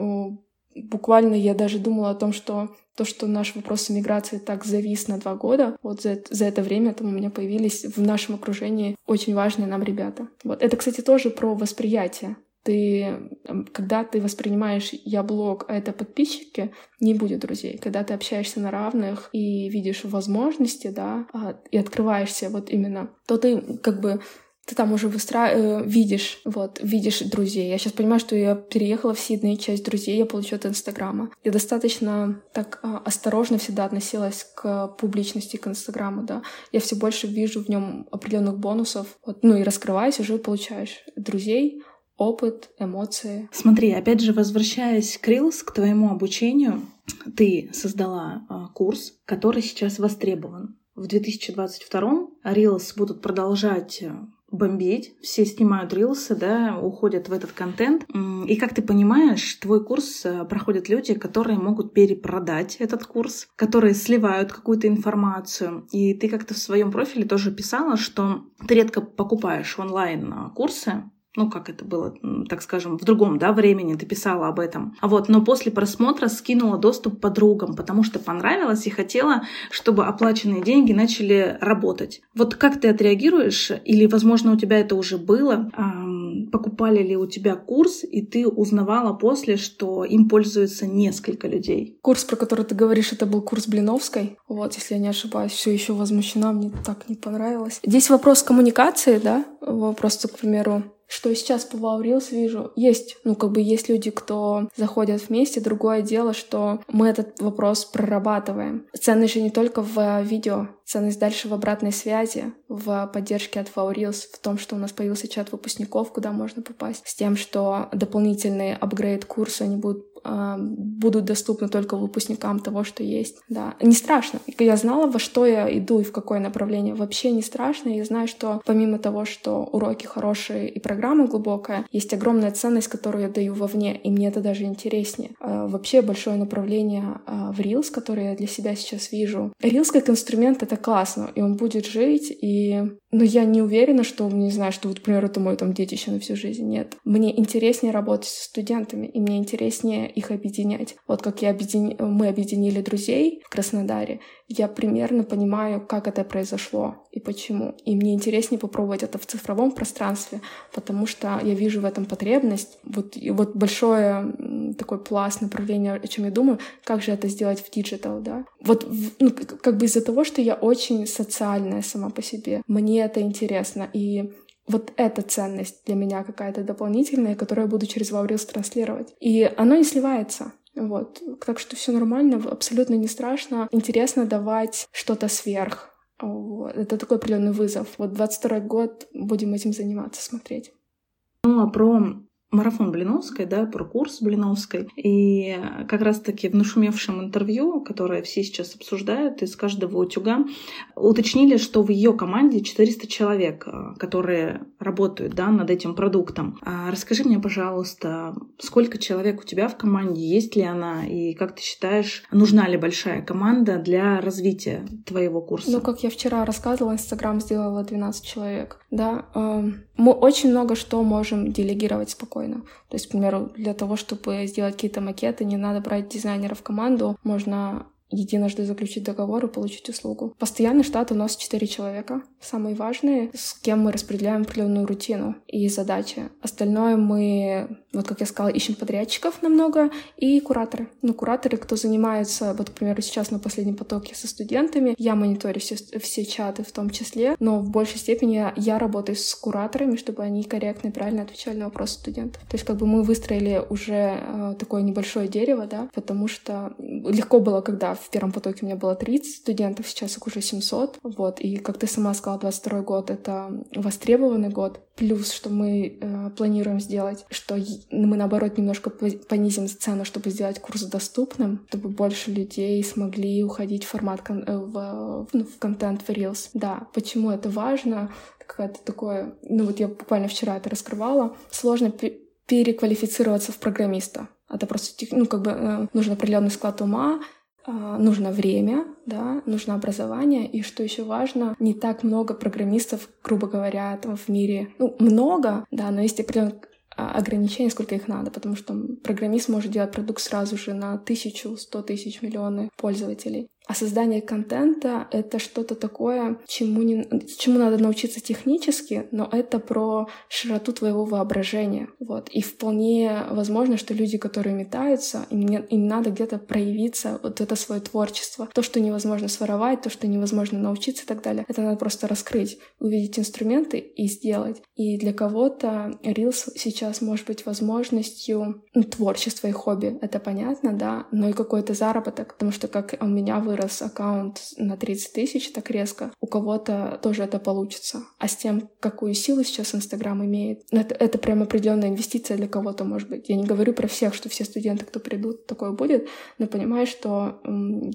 B: буквально я даже думала о том, что то, что наш вопрос миграции так завис на два года, вот за, за это время там у меня появились в нашем окружении очень важные нам ребята. Вот. Это, кстати, тоже про восприятие. Ты, когда ты воспринимаешь «я блог», а это подписчики, не будет друзей. Когда ты общаешься на равных и видишь возможности, да, а, и открываешься вот именно, то ты как бы ты там уже выстра... Э, видишь, вот, видишь друзей. Я сейчас понимаю, что я переехала в Сидней, часть друзей я получу от Инстаграма. Я достаточно так а, осторожно всегда относилась к публичности, к Инстаграму, да. Я все больше вижу в нем определенных бонусов, вот, ну и раскрываясь, уже получаешь друзей, опыт, эмоции.
A: Смотри, опять же, возвращаясь к Reels, к твоему обучению, ты создала э, курс, который сейчас востребован. В 2022 Reels будут продолжать э, бомбить, все снимают рилсы, да, уходят в этот контент. И как ты понимаешь, твой курс э, проходят люди, которые могут перепродать этот курс, которые сливают какую-то информацию. И ты как-то в своем профиле тоже писала, что ты редко покупаешь онлайн э, курсы, ну, как это было, так скажем, в другом, да, времени ты писала об этом. А вот, но после просмотра скинула доступ подругам, потому что понравилось и хотела, чтобы оплаченные деньги начали работать. Вот как ты отреагируешь? Или, возможно, у тебя это уже было? Покупали ли у тебя курс, и ты узнавала после, что им пользуется несколько людей?
B: Курс, про который ты говоришь, это был курс Блиновской. Вот, если я не ошибаюсь, все еще возмущена, мне так не понравилось. Здесь вопрос коммуникации, да, вопрос, к примеру, что сейчас по Reels вижу, есть, ну, как бы есть люди, кто заходят вместе. Другое дело, что мы этот вопрос прорабатываем. Ценность же не только в видео, ценность дальше в обратной связи, в поддержке от Reels, в том, что у нас появился чат выпускников, куда можно попасть, с тем, что дополнительные апгрейд курсы, они будут будут доступны только выпускникам того, что есть. Да, не страшно. Я знала, во что я иду и в какое направление. Вообще не страшно. Я знаю, что помимо того, что уроки хорошие и программа глубокая, есть огромная ценность, которую я даю вовне, и мне это даже интереснее. А, вообще большое направление а, в Reels, которое я для себя сейчас вижу. Reels как инструмент — это классно, и он будет жить, и... Но я не уверена, что, не знаю, что, вот, например, это мой там детище на всю жизнь. Нет. Мне интереснее работать с студентами, и мне интереснее их объединять. Вот как я объедин... мы объединили друзей в Краснодаре, я примерно понимаю, как это произошло и почему. И мне интереснее попробовать это в цифровом пространстве, потому что я вижу в этом потребность. Вот, и вот большое такой пласт направления, о чем я думаю, как же это сделать в digital, да. Вот ну, как бы из-за того, что я очень социальная сама по себе, мне это интересно, и вот эта ценность для меня какая-то дополнительная, которую я буду через wowreels транслировать. И оно не сливается. Вот. Так что все нормально, абсолютно не страшно. Интересно давать что-то сверх. Вот. Это такой определенный вызов. Вот 22 год будем этим заниматься, смотреть.
A: Ну, а про марафон Блиновской, да, про курс Блиновской. И как раз-таки в нашумевшем интервью, которое все сейчас обсуждают, из каждого утюга, уточнили, что в ее команде 400 человек, э, которые работают да, над этим продуктом. А расскажи мне, пожалуйста, сколько человек у тебя в команде, есть ли она, и как ты считаешь, нужна ли большая команда для развития твоего курса?
B: Ну, как я вчера рассказывала, Инстаграм сделала 12 человек. Да, эм, мы очень много что можем делегировать спокойно спокойно. То есть, к примеру, для того, чтобы сделать какие-то макеты, не надо брать дизайнера в команду, можно единожды заключить договор и получить услугу. Постоянный штат у нас 4 человека. Самые важные, с кем мы распределяем определенную рутину и задачи. Остальное мы, вот как я сказала, ищем подрядчиков намного и кураторы. Ну, кураторы, кто занимается, вот, к примеру, сейчас на последнем потоке со студентами, я мониторю все, все чаты в том числе, но в большей степени я, работаю с кураторами, чтобы они корректно и правильно отвечали на вопросы студентов. То есть как бы мы выстроили уже э, такое небольшое дерево, да, потому что легко было, когда в первом потоке у меня было 30 студентов, сейчас их уже 700. Вот, и как ты сама сказала, 22 год — это востребованный год. Плюс, что мы э, планируем сделать, что мы, наоборот, немножко понизим цену, чтобы сделать курс доступным, чтобы больше людей смогли уходить в формат, кон- э, в, ну, в контент в Reels. Да, почему это важно? Какое-то такое... Ну вот я буквально вчера это раскрывала. Сложно переквалифицироваться в программиста. Это просто, ну, как бы э, нужен определенный склад ума, нужно время, да, нужно образование, и что еще важно, не так много программистов, грубо говоря, там в мире, ну, много, да, но есть определенное а, ограничений, сколько их надо, потому что программист может делать продукт сразу же на тысячу, сто тысяч, миллионы пользователей. А создание контента — это что-то такое, чему, не, чему надо научиться технически, но это про широту твоего воображения. Вот. И вполне возможно, что люди, которые метаются, им, не, им надо где-то проявиться, вот это свое творчество. То, что невозможно своровать, то, что невозможно научиться и так далее, это надо просто раскрыть, увидеть инструменты и сделать. И для кого-то Reels сейчас может быть возможностью ну, творчества и хобби. Это понятно, да, но и какой-то заработок, потому что как у меня вы вырос аккаунт на 30 тысяч так резко, у кого-то тоже это получится. А с тем, какую силу сейчас Инстаграм имеет, это, это прям определенная инвестиция для кого-то, может быть. Я не говорю про всех, что все студенты, кто придут, такое будет, но понимаю, что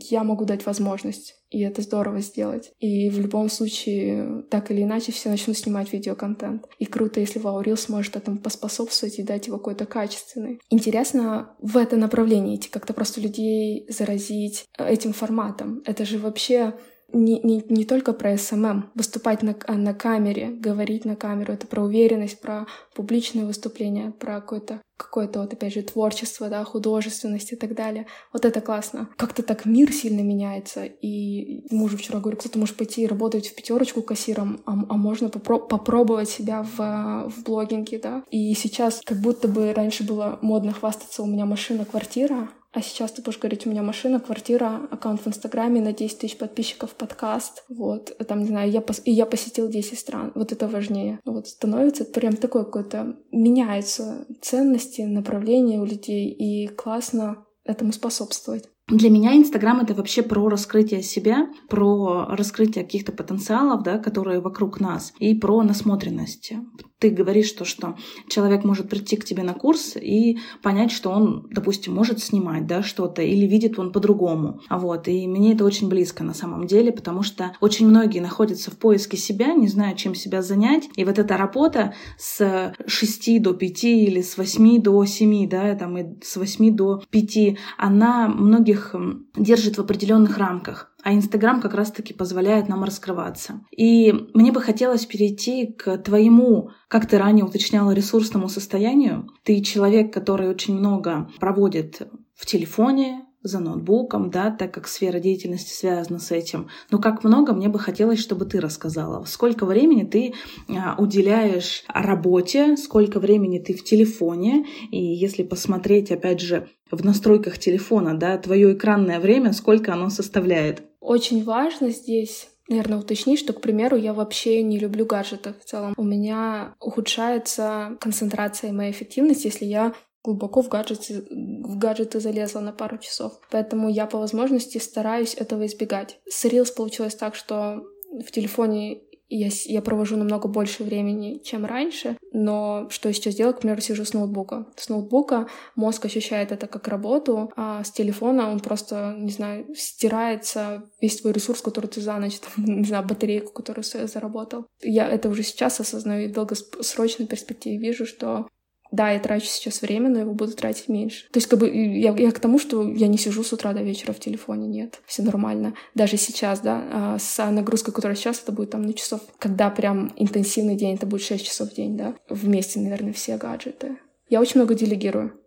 B: я могу дать возможность и это здорово сделать. И в любом случае, так или иначе, все начнут снимать видеоконтент. И круто, если Ваурил сможет этому поспособствовать и дать его какой-то качественный. Интересно в это направление идти, как-то просто людей заразить этим форматом. Это же вообще не, не, не только про SMM, выступать на, на камере, говорить на камеру, это про уверенность, про публичное выступление, про какое-то какое-то вот опять же творчество, да, художественность и так далее. Вот это классно. Как-то так мир сильно меняется. И мужу вчера говорю, кто-то может пойти работать в пятерочку кассиром, а, а можно попро- попробовать себя в, в блогинге, да. И сейчас как будто бы раньше было модно хвастаться, у меня машина, квартира, а сейчас ты будешь говорить, у меня машина, квартира, аккаунт в Инстаграме на 10 тысяч подписчиков, подкаст. Вот, там, не знаю, я пос... и я посетил 10 стран. Вот это важнее. Вот становится прям такое какое-то... Меняются ценности, направления у людей, и классно этому способствовать.
A: Для меня Инстаграм это вообще про раскрытие себя, про раскрытие каких-то потенциалов, да, которые вокруг нас, и про насмотренность. Ты говоришь то, что человек может прийти к тебе на курс и понять, что он, допустим, может снимать да, что-то или видит он по-другому. Вот. И мне это очень близко на самом деле, потому что очень многие находятся в поиске себя, не знают, чем себя занять. И вот эта работа с 6 до 5 или с 8 до 7, да, там, и с 8 до 5, она многих их держит в определенных рамках. А Инстаграм как раз-таки позволяет нам раскрываться. И мне бы хотелось перейти к твоему, как ты ранее уточняла, ресурсному состоянию. Ты человек, который очень много проводит в телефоне, за ноутбуком, да, так как сфера деятельности связана с этим. Но как много мне бы хотелось, чтобы ты рассказала. Сколько времени ты а, уделяешь работе, сколько времени ты в телефоне, и если посмотреть, опять же, в настройках телефона, да, твое экранное время, сколько оно составляет?
B: Очень важно здесь наверное, уточнить, что, к примеру, я вообще не люблю гаджеты в целом. У меня ухудшается концентрация и моя эффективность, если я глубоко в гаджеты, в гаджеты залезла на пару часов. Поэтому я по возможности стараюсь этого избегать. С Reels получилось так, что в телефоне я, я провожу намного больше времени, чем раньше, но что я сейчас делаю, к примеру, сижу с ноутбука. С ноутбука мозг ощущает это как работу, а с телефона он просто, не знаю, стирается весь твой ресурс, который ты за ночь, там, не знаю, батарейку, которую заработал. Я это уже сейчас осознаю и в долгосрочной перспективе вижу, что да, я трачу сейчас время, но его буду тратить меньше. То есть, как бы, я, я к тому, что я не сижу с утра до вечера в телефоне, нет, все нормально. Даже сейчас, да, а с нагрузкой, которая сейчас, это будет там на часов, когда прям интенсивный день, это будет 6 часов в день, да, вместе, наверное, все гаджеты. Я очень много делегирую.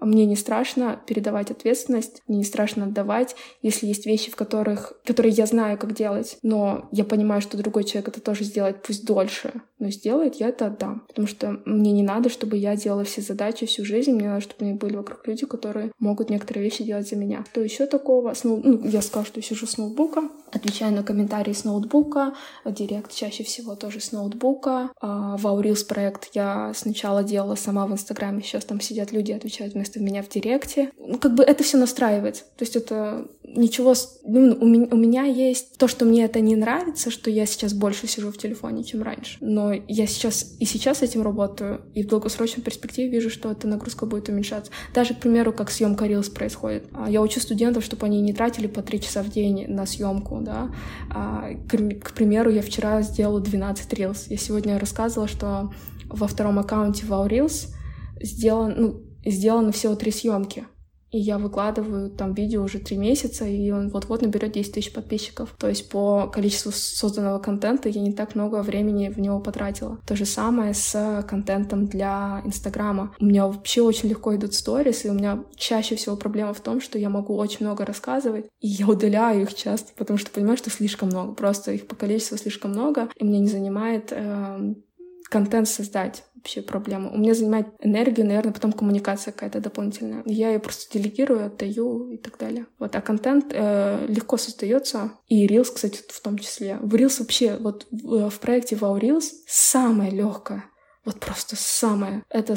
B: Мне не страшно передавать ответственность, мне не страшно отдавать, если есть вещи, в которых, которые я знаю, как делать, но я понимаю, что другой человек это тоже сделает, пусть дольше, но сделает, я это отдам. Потому что мне не надо, чтобы я делала все задачи всю жизнь, мне надо, чтобы у меня были вокруг люди, которые могут некоторые вещи делать за меня. Что еще такого? С ну, я сказала, что сижу с ноутбука, отвечаю на комментарии с ноутбука, директ чаще всего тоже с ноутбука. А, в Aurils проект я сначала делала сама в Инстаграме, сейчас там сидят люди, отвечают вместо меня в директе. Ну, как бы это все настраивается. То есть это ничего... Ну, у, меня, у меня есть то, что мне это не нравится, что я сейчас больше сижу в телефоне, чем раньше. Но я сейчас и сейчас этим работаю, и в долгосрочной перспективе вижу, что эта нагрузка будет уменьшаться. Даже, к примеру, как съемка Reels происходит. А, я учу студентов, чтобы они не тратили по три часа в день на съемку, да. А, к примеру, я вчера сделала 12 Reels. Я сегодня рассказывала, что во втором аккаунте Wow Reels сделан, ну, сделаны всего три съемки. и я выкладываю там видео уже три месяца, и он вот-вот наберет 10 тысяч подписчиков. То есть по количеству созданного контента я не так много времени в него потратила. То же самое с контентом для Инстаграма. У меня вообще очень легко идут сторис, и у меня чаще всего проблема в том, что я могу очень много рассказывать, и я удаляю их часто, потому что понимаю, что слишком много. Просто их по количеству слишком много, и мне не занимает э, контент создать вообще проблема. У меня занимает энергию, наверное, потом коммуникация какая-то дополнительная. Я ее просто делегирую, отдаю и так далее. Вот, а контент э, легко создается. И Reels, кстати, в том числе. В Reels вообще, вот в, в проекте Wow Reels самое легкое. Вот просто самое. Это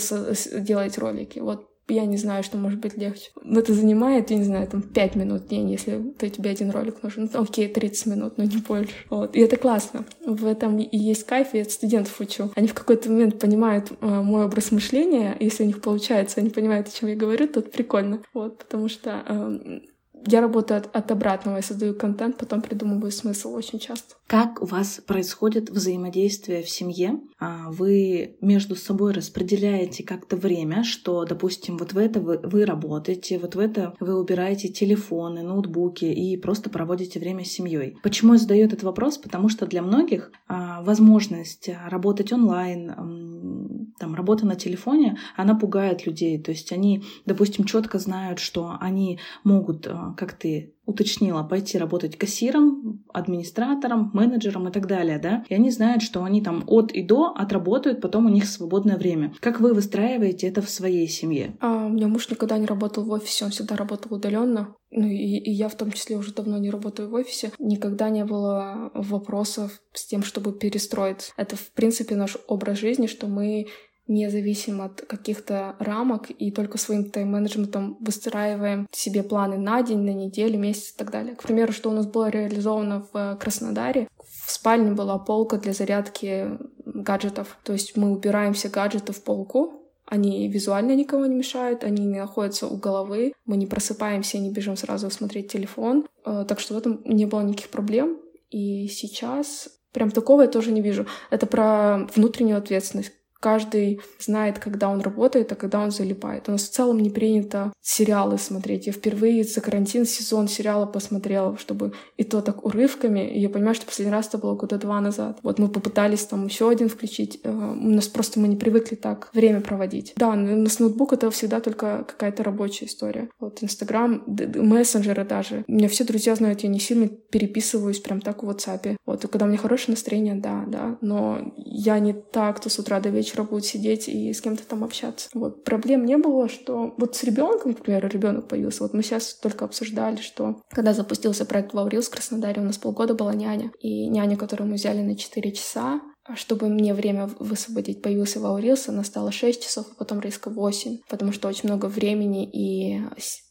B: делать ролики. Вот я не знаю, что может быть легче. Это занимает, я не знаю, там 5 минут в день, если то тебе один ролик нужен. Ну, окей, 30 минут, но не больше. Вот. И это классно. В этом и есть кайф, я от студентов учу. Они в какой-то момент понимают э, мой образ мышления, если у них получается, они понимают, о чем я говорю, то это прикольно. Вот, потому что э, я работаю от, от обратного, я создаю контент, потом придумываю смысл очень часто.
A: Как у вас происходит взаимодействие в семье? А, вы между собой распределяете как-то время, что, допустим, вот в это вы, вы работаете, вот в это вы убираете телефоны, ноутбуки и просто проводите время с семьей. Почему я задаю этот вопрос? Потому что для многих а, возможность работать онлайн, там, работа на телефоне, она пугает людей. То есть они, допустим, четко знают, что они могут а, как ты уточнила, пойти работать кассиром, администратором, менеджером и так далее, да, и они знают, что они там от и до отработают, потом у них свободное время. Как вы выстраиваете это в своей семье?
B: А, у меня муж никогда не работал в офисе, он всегда работал удаленно. Ну и, и я в том числе уже давно не работаю в офисе. Никогда не было вопросов с тем, чтобы перестроиться. Это, в принципе, наш образ жизни, что мы независим от каких-то рамок и только своим тайм-менеджментом выстраиваем себе планы на день, на неделю, месяц и так далее. К примеру, что у нас было реализовано в Краснодаре, в спальне была полка для зарядки гаджетов. То есть мы убираем все гаджеты в полку, они визуально никого не мешают, они не находятся у головы, мы не просыпаемся и не бежим сразу смотреть телефон. Э, так что в этом не было никаких проблем. И сейчас прям такого я тоже не вижу. Это про внутреннюю ответственность Каждый знает, когда он работает, а когда он залипает. У нас в целом не принято сериалы смотреть. Я впервые за карантин сезон сериала посмотрела, чтобы и то так урывками. И я понимаю, что последний раз это было года два назад. Вот мы попытались там еще один включить. Э, у нас просто мы не привыкли так время проводить. Да, но с ноутбук это всегда только какая-то рабочая история. Вот Инстаграм, мессенджеры даже. У меня все друзья знают, я не сильно переписываюсь прям так в WhatsApp. Вот, и когда у меня хорошее настроение, да, да. Но я не так, кто с утра до вечера вечера будет сидеть и с кем-то там общаться. Вот. Проблем не было, что вот с ребенком, например, ребенок появился. Вот мы сейчас только обсуждали, что когда запустился проект Ваурил в Краснодаре, у нас полгода была няня. И няня, которую мы взяли на 4 часа, чтобы мне время высвободить, появился Ваурилс, она стала 6 часов, а потом резко 8, потому что очень много времени и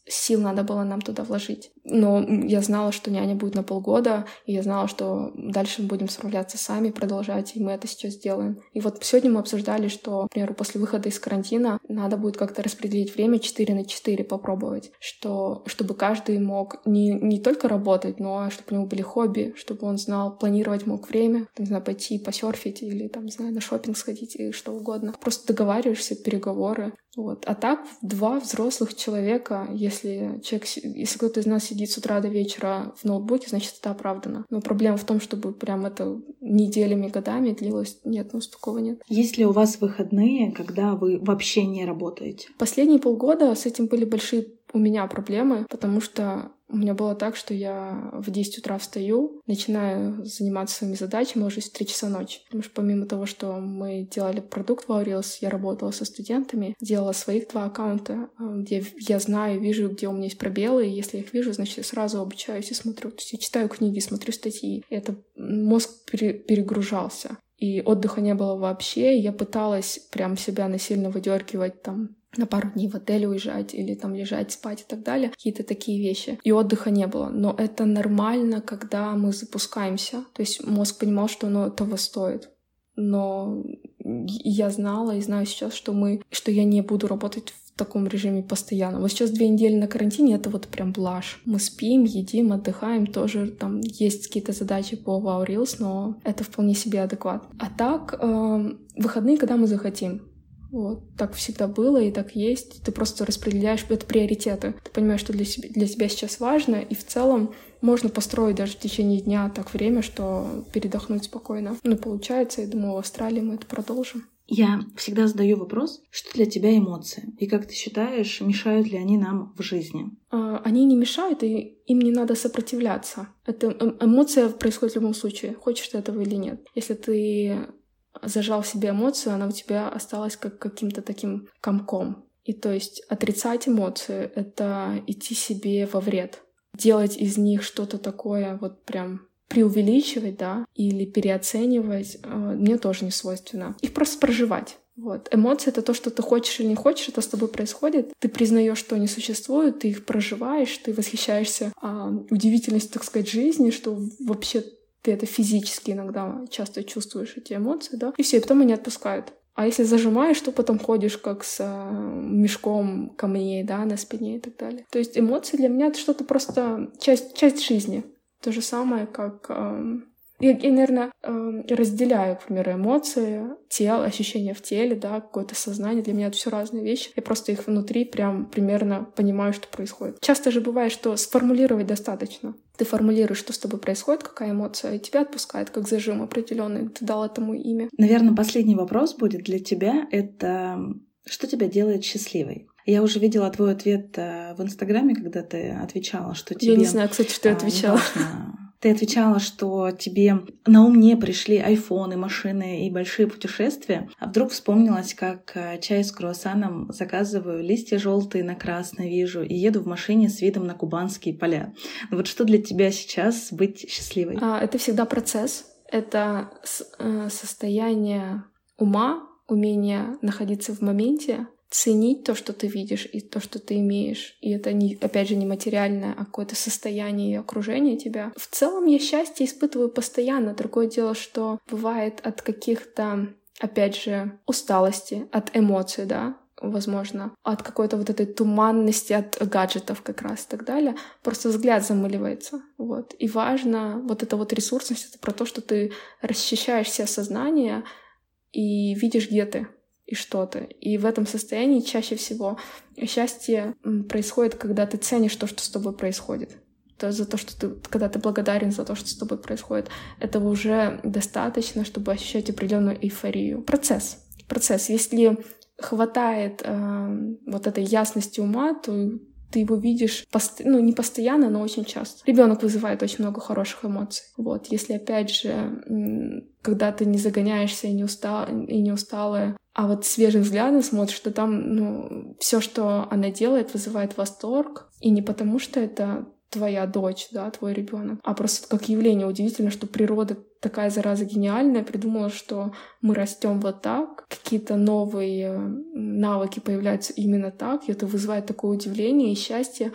B: сил надо было нам туда вложить. Но я знала, что няня будет на полгода, и я знала, что дальше мы будем справляться сами, продолжать, и мы это сейчас сделаем. И вот сегодня мы обсуждали, что, например, после выхода из карантина надо будет как-то распределить время 4 на 4, попробовать, что, чтобы каждый мог не, не только работать, но чтобы у него были хобби, чтобы он знал, планировать мог время, не знаю, пойти посерфить или, там, не знаю, на шопинг сходить или что угодно. Просто договариваешься, переговоры, вот. А так два взрослых человека, если человек, если кто-то из нас сидит с утра до вечера в ноутбуке, значит это оправдано. Но проблема в том, чтобы прям это неделями, годами длилось. Нет, ну такого нет.
A: Есть ли у вас выходные, когда вы вообще не работаете?
B: Последние полгода с этим были большие у меня проблемы, потому что у меня было так, что я в 10 утра встаю, начинаю заниматься своими задачами, ложусь в 3 часа ночи. Потому что помимо того, что мы делали продукт в Reels, я работала со студентами, делала своих два аккаунта, э, где я знаю, вижу, где у меня есть пробелы, и если я их вижу, значит, я сразу обучаюсь и смотрю. То есть я читаю книги, смотрю статьи. И это мозг перегружался и отдыха не было вообще. Я пыталась прям себя насильно выдергивать там на пару дней в отель уезжать или там лежать, спать и так далее. Какие-то такие вещи. И отдыха не было. Но это нормально, когда мы запускаемся. То есть мозг понимал, что оно того стоит. Но я знала и знаю сейчас, что мы, что я не буду работать в таком режиме постоянно. Вот сейчас две недели на карантине — это вот прям блажь. Мы спим, едим, отдыхаем, тоже там есть какие-то задачи по Wow Reels, но это вполне себе адекватно. А так, э, выходные, когда мы захотим. Вот, так всегда было и так есть. Ты просто распределяешь это приоритеты. Ты понимаешь, что для, себя, для тебя сейчас важно, и в целом можно построить даже в течение дня так время, что передохнуть спокойно. Ну, получается, я думаю, в Австралии мы это продолжим.
A: Я всегда задаю вопрос, что для тебя эмоции? И как ты считаешь, мешают ли они нам в жизни?
B: А, они не мешают, и им не надо сопротивляться. Это эм, эмоция происходит в любом случае, хочешь ты этого или нет. Если ты зажал в себе эмоцию, она у тебя осталась как каким-то таким комком. И то есть отрицать эмоции — это идти себе во вред. Делать из них что-то такое вот прям преувеличивать, да, или переоценивать, э, мне тоже не свойственно. Их просто проживать. Вот. Эмоции — это то, что ты хочешь или не хочешь, это с тобой происходит. Ты признаешь, что они существуют, ты их проживаешь, ты восхищаешься а, удивительностью, так сказать, жизни, что вообще ты это физически иногда часто чувствуешь, эти эмоции, да, и все, и потом они отпускают. А если зажимаешь, то потом ходишь как с э, мешком камней, да, на спине и так далее. То есть эмоции для меня это что-то просто часть, часть жизни. То же самое, как эм, я, я, наверное, эм, разделяю, к примеру, эмоции, тело, ощущения в теле, да, какое-то сознание. Для меня это все разные вещи. Я просто их внутри прям примерно понимаю, что происходит. Часто же бывает, что сформулировать достаточно. Ты формулируешь, что с тобой происходит, какая эмоция, и тебя отпускает, как зажим определенный. Ты дал этому имя.
A: Наверное, последний вопрос будет для тебя. Это что тебя делает счастливой? Я уже видела твой ответ э, в Инстаграме, когда ты отвечала, что тебе...
B: Я не знаю, кстати, что я отвечала.
A: Ты отвечала, что тебе на ум не пришли айфоны, машины и большие путешествия, а вдруг вспомнилось, как э, чай с круассаном заказываю, листья желтые на красный вижу и еду в машине с видом на кубанские поля. Вот что для тебя сейчас быть счастливой?
B: А, это всегда процесс. Это э, состояние ума, умение находиться в моменте, ценить то, что ты видишь, и то, что ты имеешь. И это, не, опять же, не материальное, а какое-то состояние и окружение тебя. В целом я счастье испытываю постоянно. Другое дело, что бывает от каких-то, опять же, усталости, от эмоций, да, возможно, от какой-то вот этой туманности, от гаджетов как раз и так далее, просто взгляд замыливается. Вот. И важно, вот эта вот ресурсность, это про то, что ты расчищаешь все сознание и видишь, где ты и что-то. И в этом состоянии чаще всего счастье происходит, когда ты ценишь то, что с тобой происходит. То за то, что ты, когда ты благодарен за то, что с тобой происходит, этого уже достаточно, чтобы ощущать определенную эйфорию. Процесс. Процесс. Если хватает э, вот этой ясности ума, то ты его видишь, пост... ну, не постоянно, но очень часто. Ребенок вызывает очень много хороших эмоций. Вот, если опять же, когда ты не загоняешься и не, устал... и не усталая, а вот свежим взглядом смотришь, что там, ну, все, что она делает, вызывает восторг. И не потому, что это твоя дочь, да, твой ребенок, а просто как явление удивительно, что природа такая зараза гениальная, придумала, что мы растем вот так, какие-то новые навыки появляются именно так, и это вызывает такое удивление и счастье,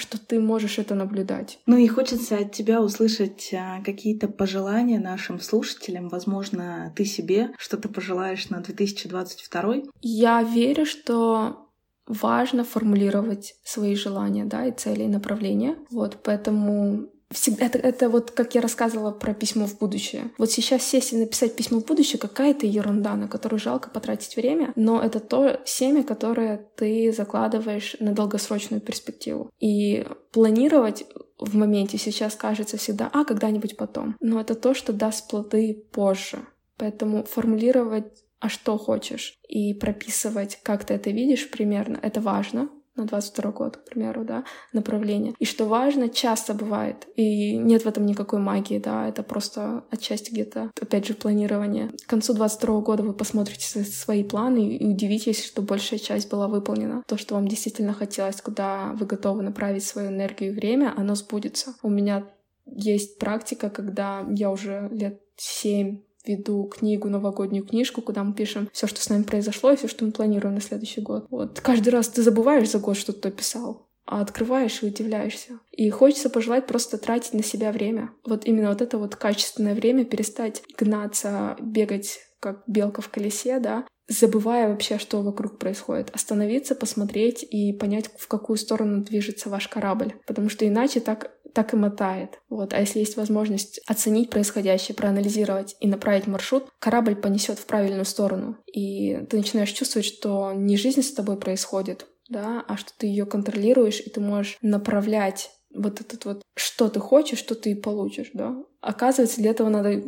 B: что ты можешь это наблюдать.
A: Ну и хочется от тебя услышать а, какие-то пожелания нашим слушателям. Возможно, ты себе что-то пожелаешь на 2022.
B: Я верю, что важно формулировать свои желания, да, и цели, и направления. Вот, поэтому всегда это, это вот как я рассказывала про письмо в будущее. Вот сейчас сесть и написать письмо в будущее какая-то ерунда, на которую жалко потратить время, но это то семя, которое ты закладываешь на долгосрочную перспективу. И планировать в моменте сейчас кажется всегда, а когда-нибудь потом. Но это то, что даст плоды позже. Поэтому формулировать а что хочешь, и прописывать, как ты это видишь примерно, это важно на 22 год, к примеру, да, направление. И что важно, часто бывает, и нет в этом никакой магии, да, это просто отчасти где-то, опять же, планирование. К концу 22 года вы посмотрите свои планы и удивитесь, что большая часть была выполнена. То, что вам действительно хотелось, куда вы готовы направить свою энергию и время, оно сбудется. У меня есть практика, когда я уже лет семь веду книгу, новогоднюю книжку, куда мы пишем все, что с нами произошло, и все, что мы планируем на следующий год. Вот. Каждый раз ты забываешь за год, что ты писал, а открываешь и удивляешься. И хочется пожелать просто тратить на себя время. Вот именно вот это вот качественное время, перестать гнаться, бегать как белка в колесе, да, забывая вообще, что вокруг происходит. Остановиться, посмотреть и понять, в какую сторону движется ваш корабль. Потому что иначе так так и мотает. Вот. А если есть возможность оценить происходящее, проанализировать и направить маршрут, корабль понесет в правильную сторону. И ты начинаешь чувствовать, что не жизнь с тобой происходит, да, а что ты ее контролируешь, и ты можешь направлять вот этот вот, что ты хочешь, что ты и получишь, да. Оказывается, для этого надо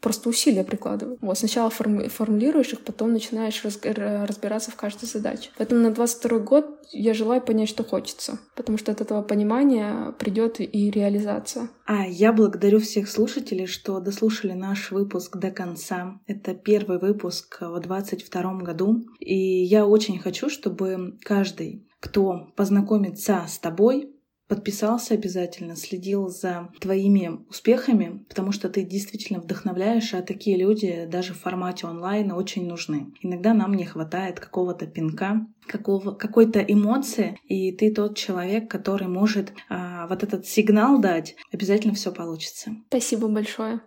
B: просто усилия прикладывать. Вот, сначала форми- формулируешь их, потом начинаешь раз- разбираться в каждой задаче. Поэтому на 22 год я желаю понять, что хочется, потому что от этого понимания придет и реализация.
A: А я благодарю всех слушателей, что дослушали наш выпуск до конца. Это первый выпуск в 2022 году, и я очень хочу, чтобы каждый, кто познакомится с тобой, подписался обязательно, следил за твоими успехами, потому что ты действительно вдохновляешь, а такие люди даже в формате онлайн очень нужны. Иногда нам не хватает какого-то пинка, какого, какой-то эмоции, и ты тот человек, который может а, вот этот сигнал дать, обязательно все получится.
B: Спасибо большое.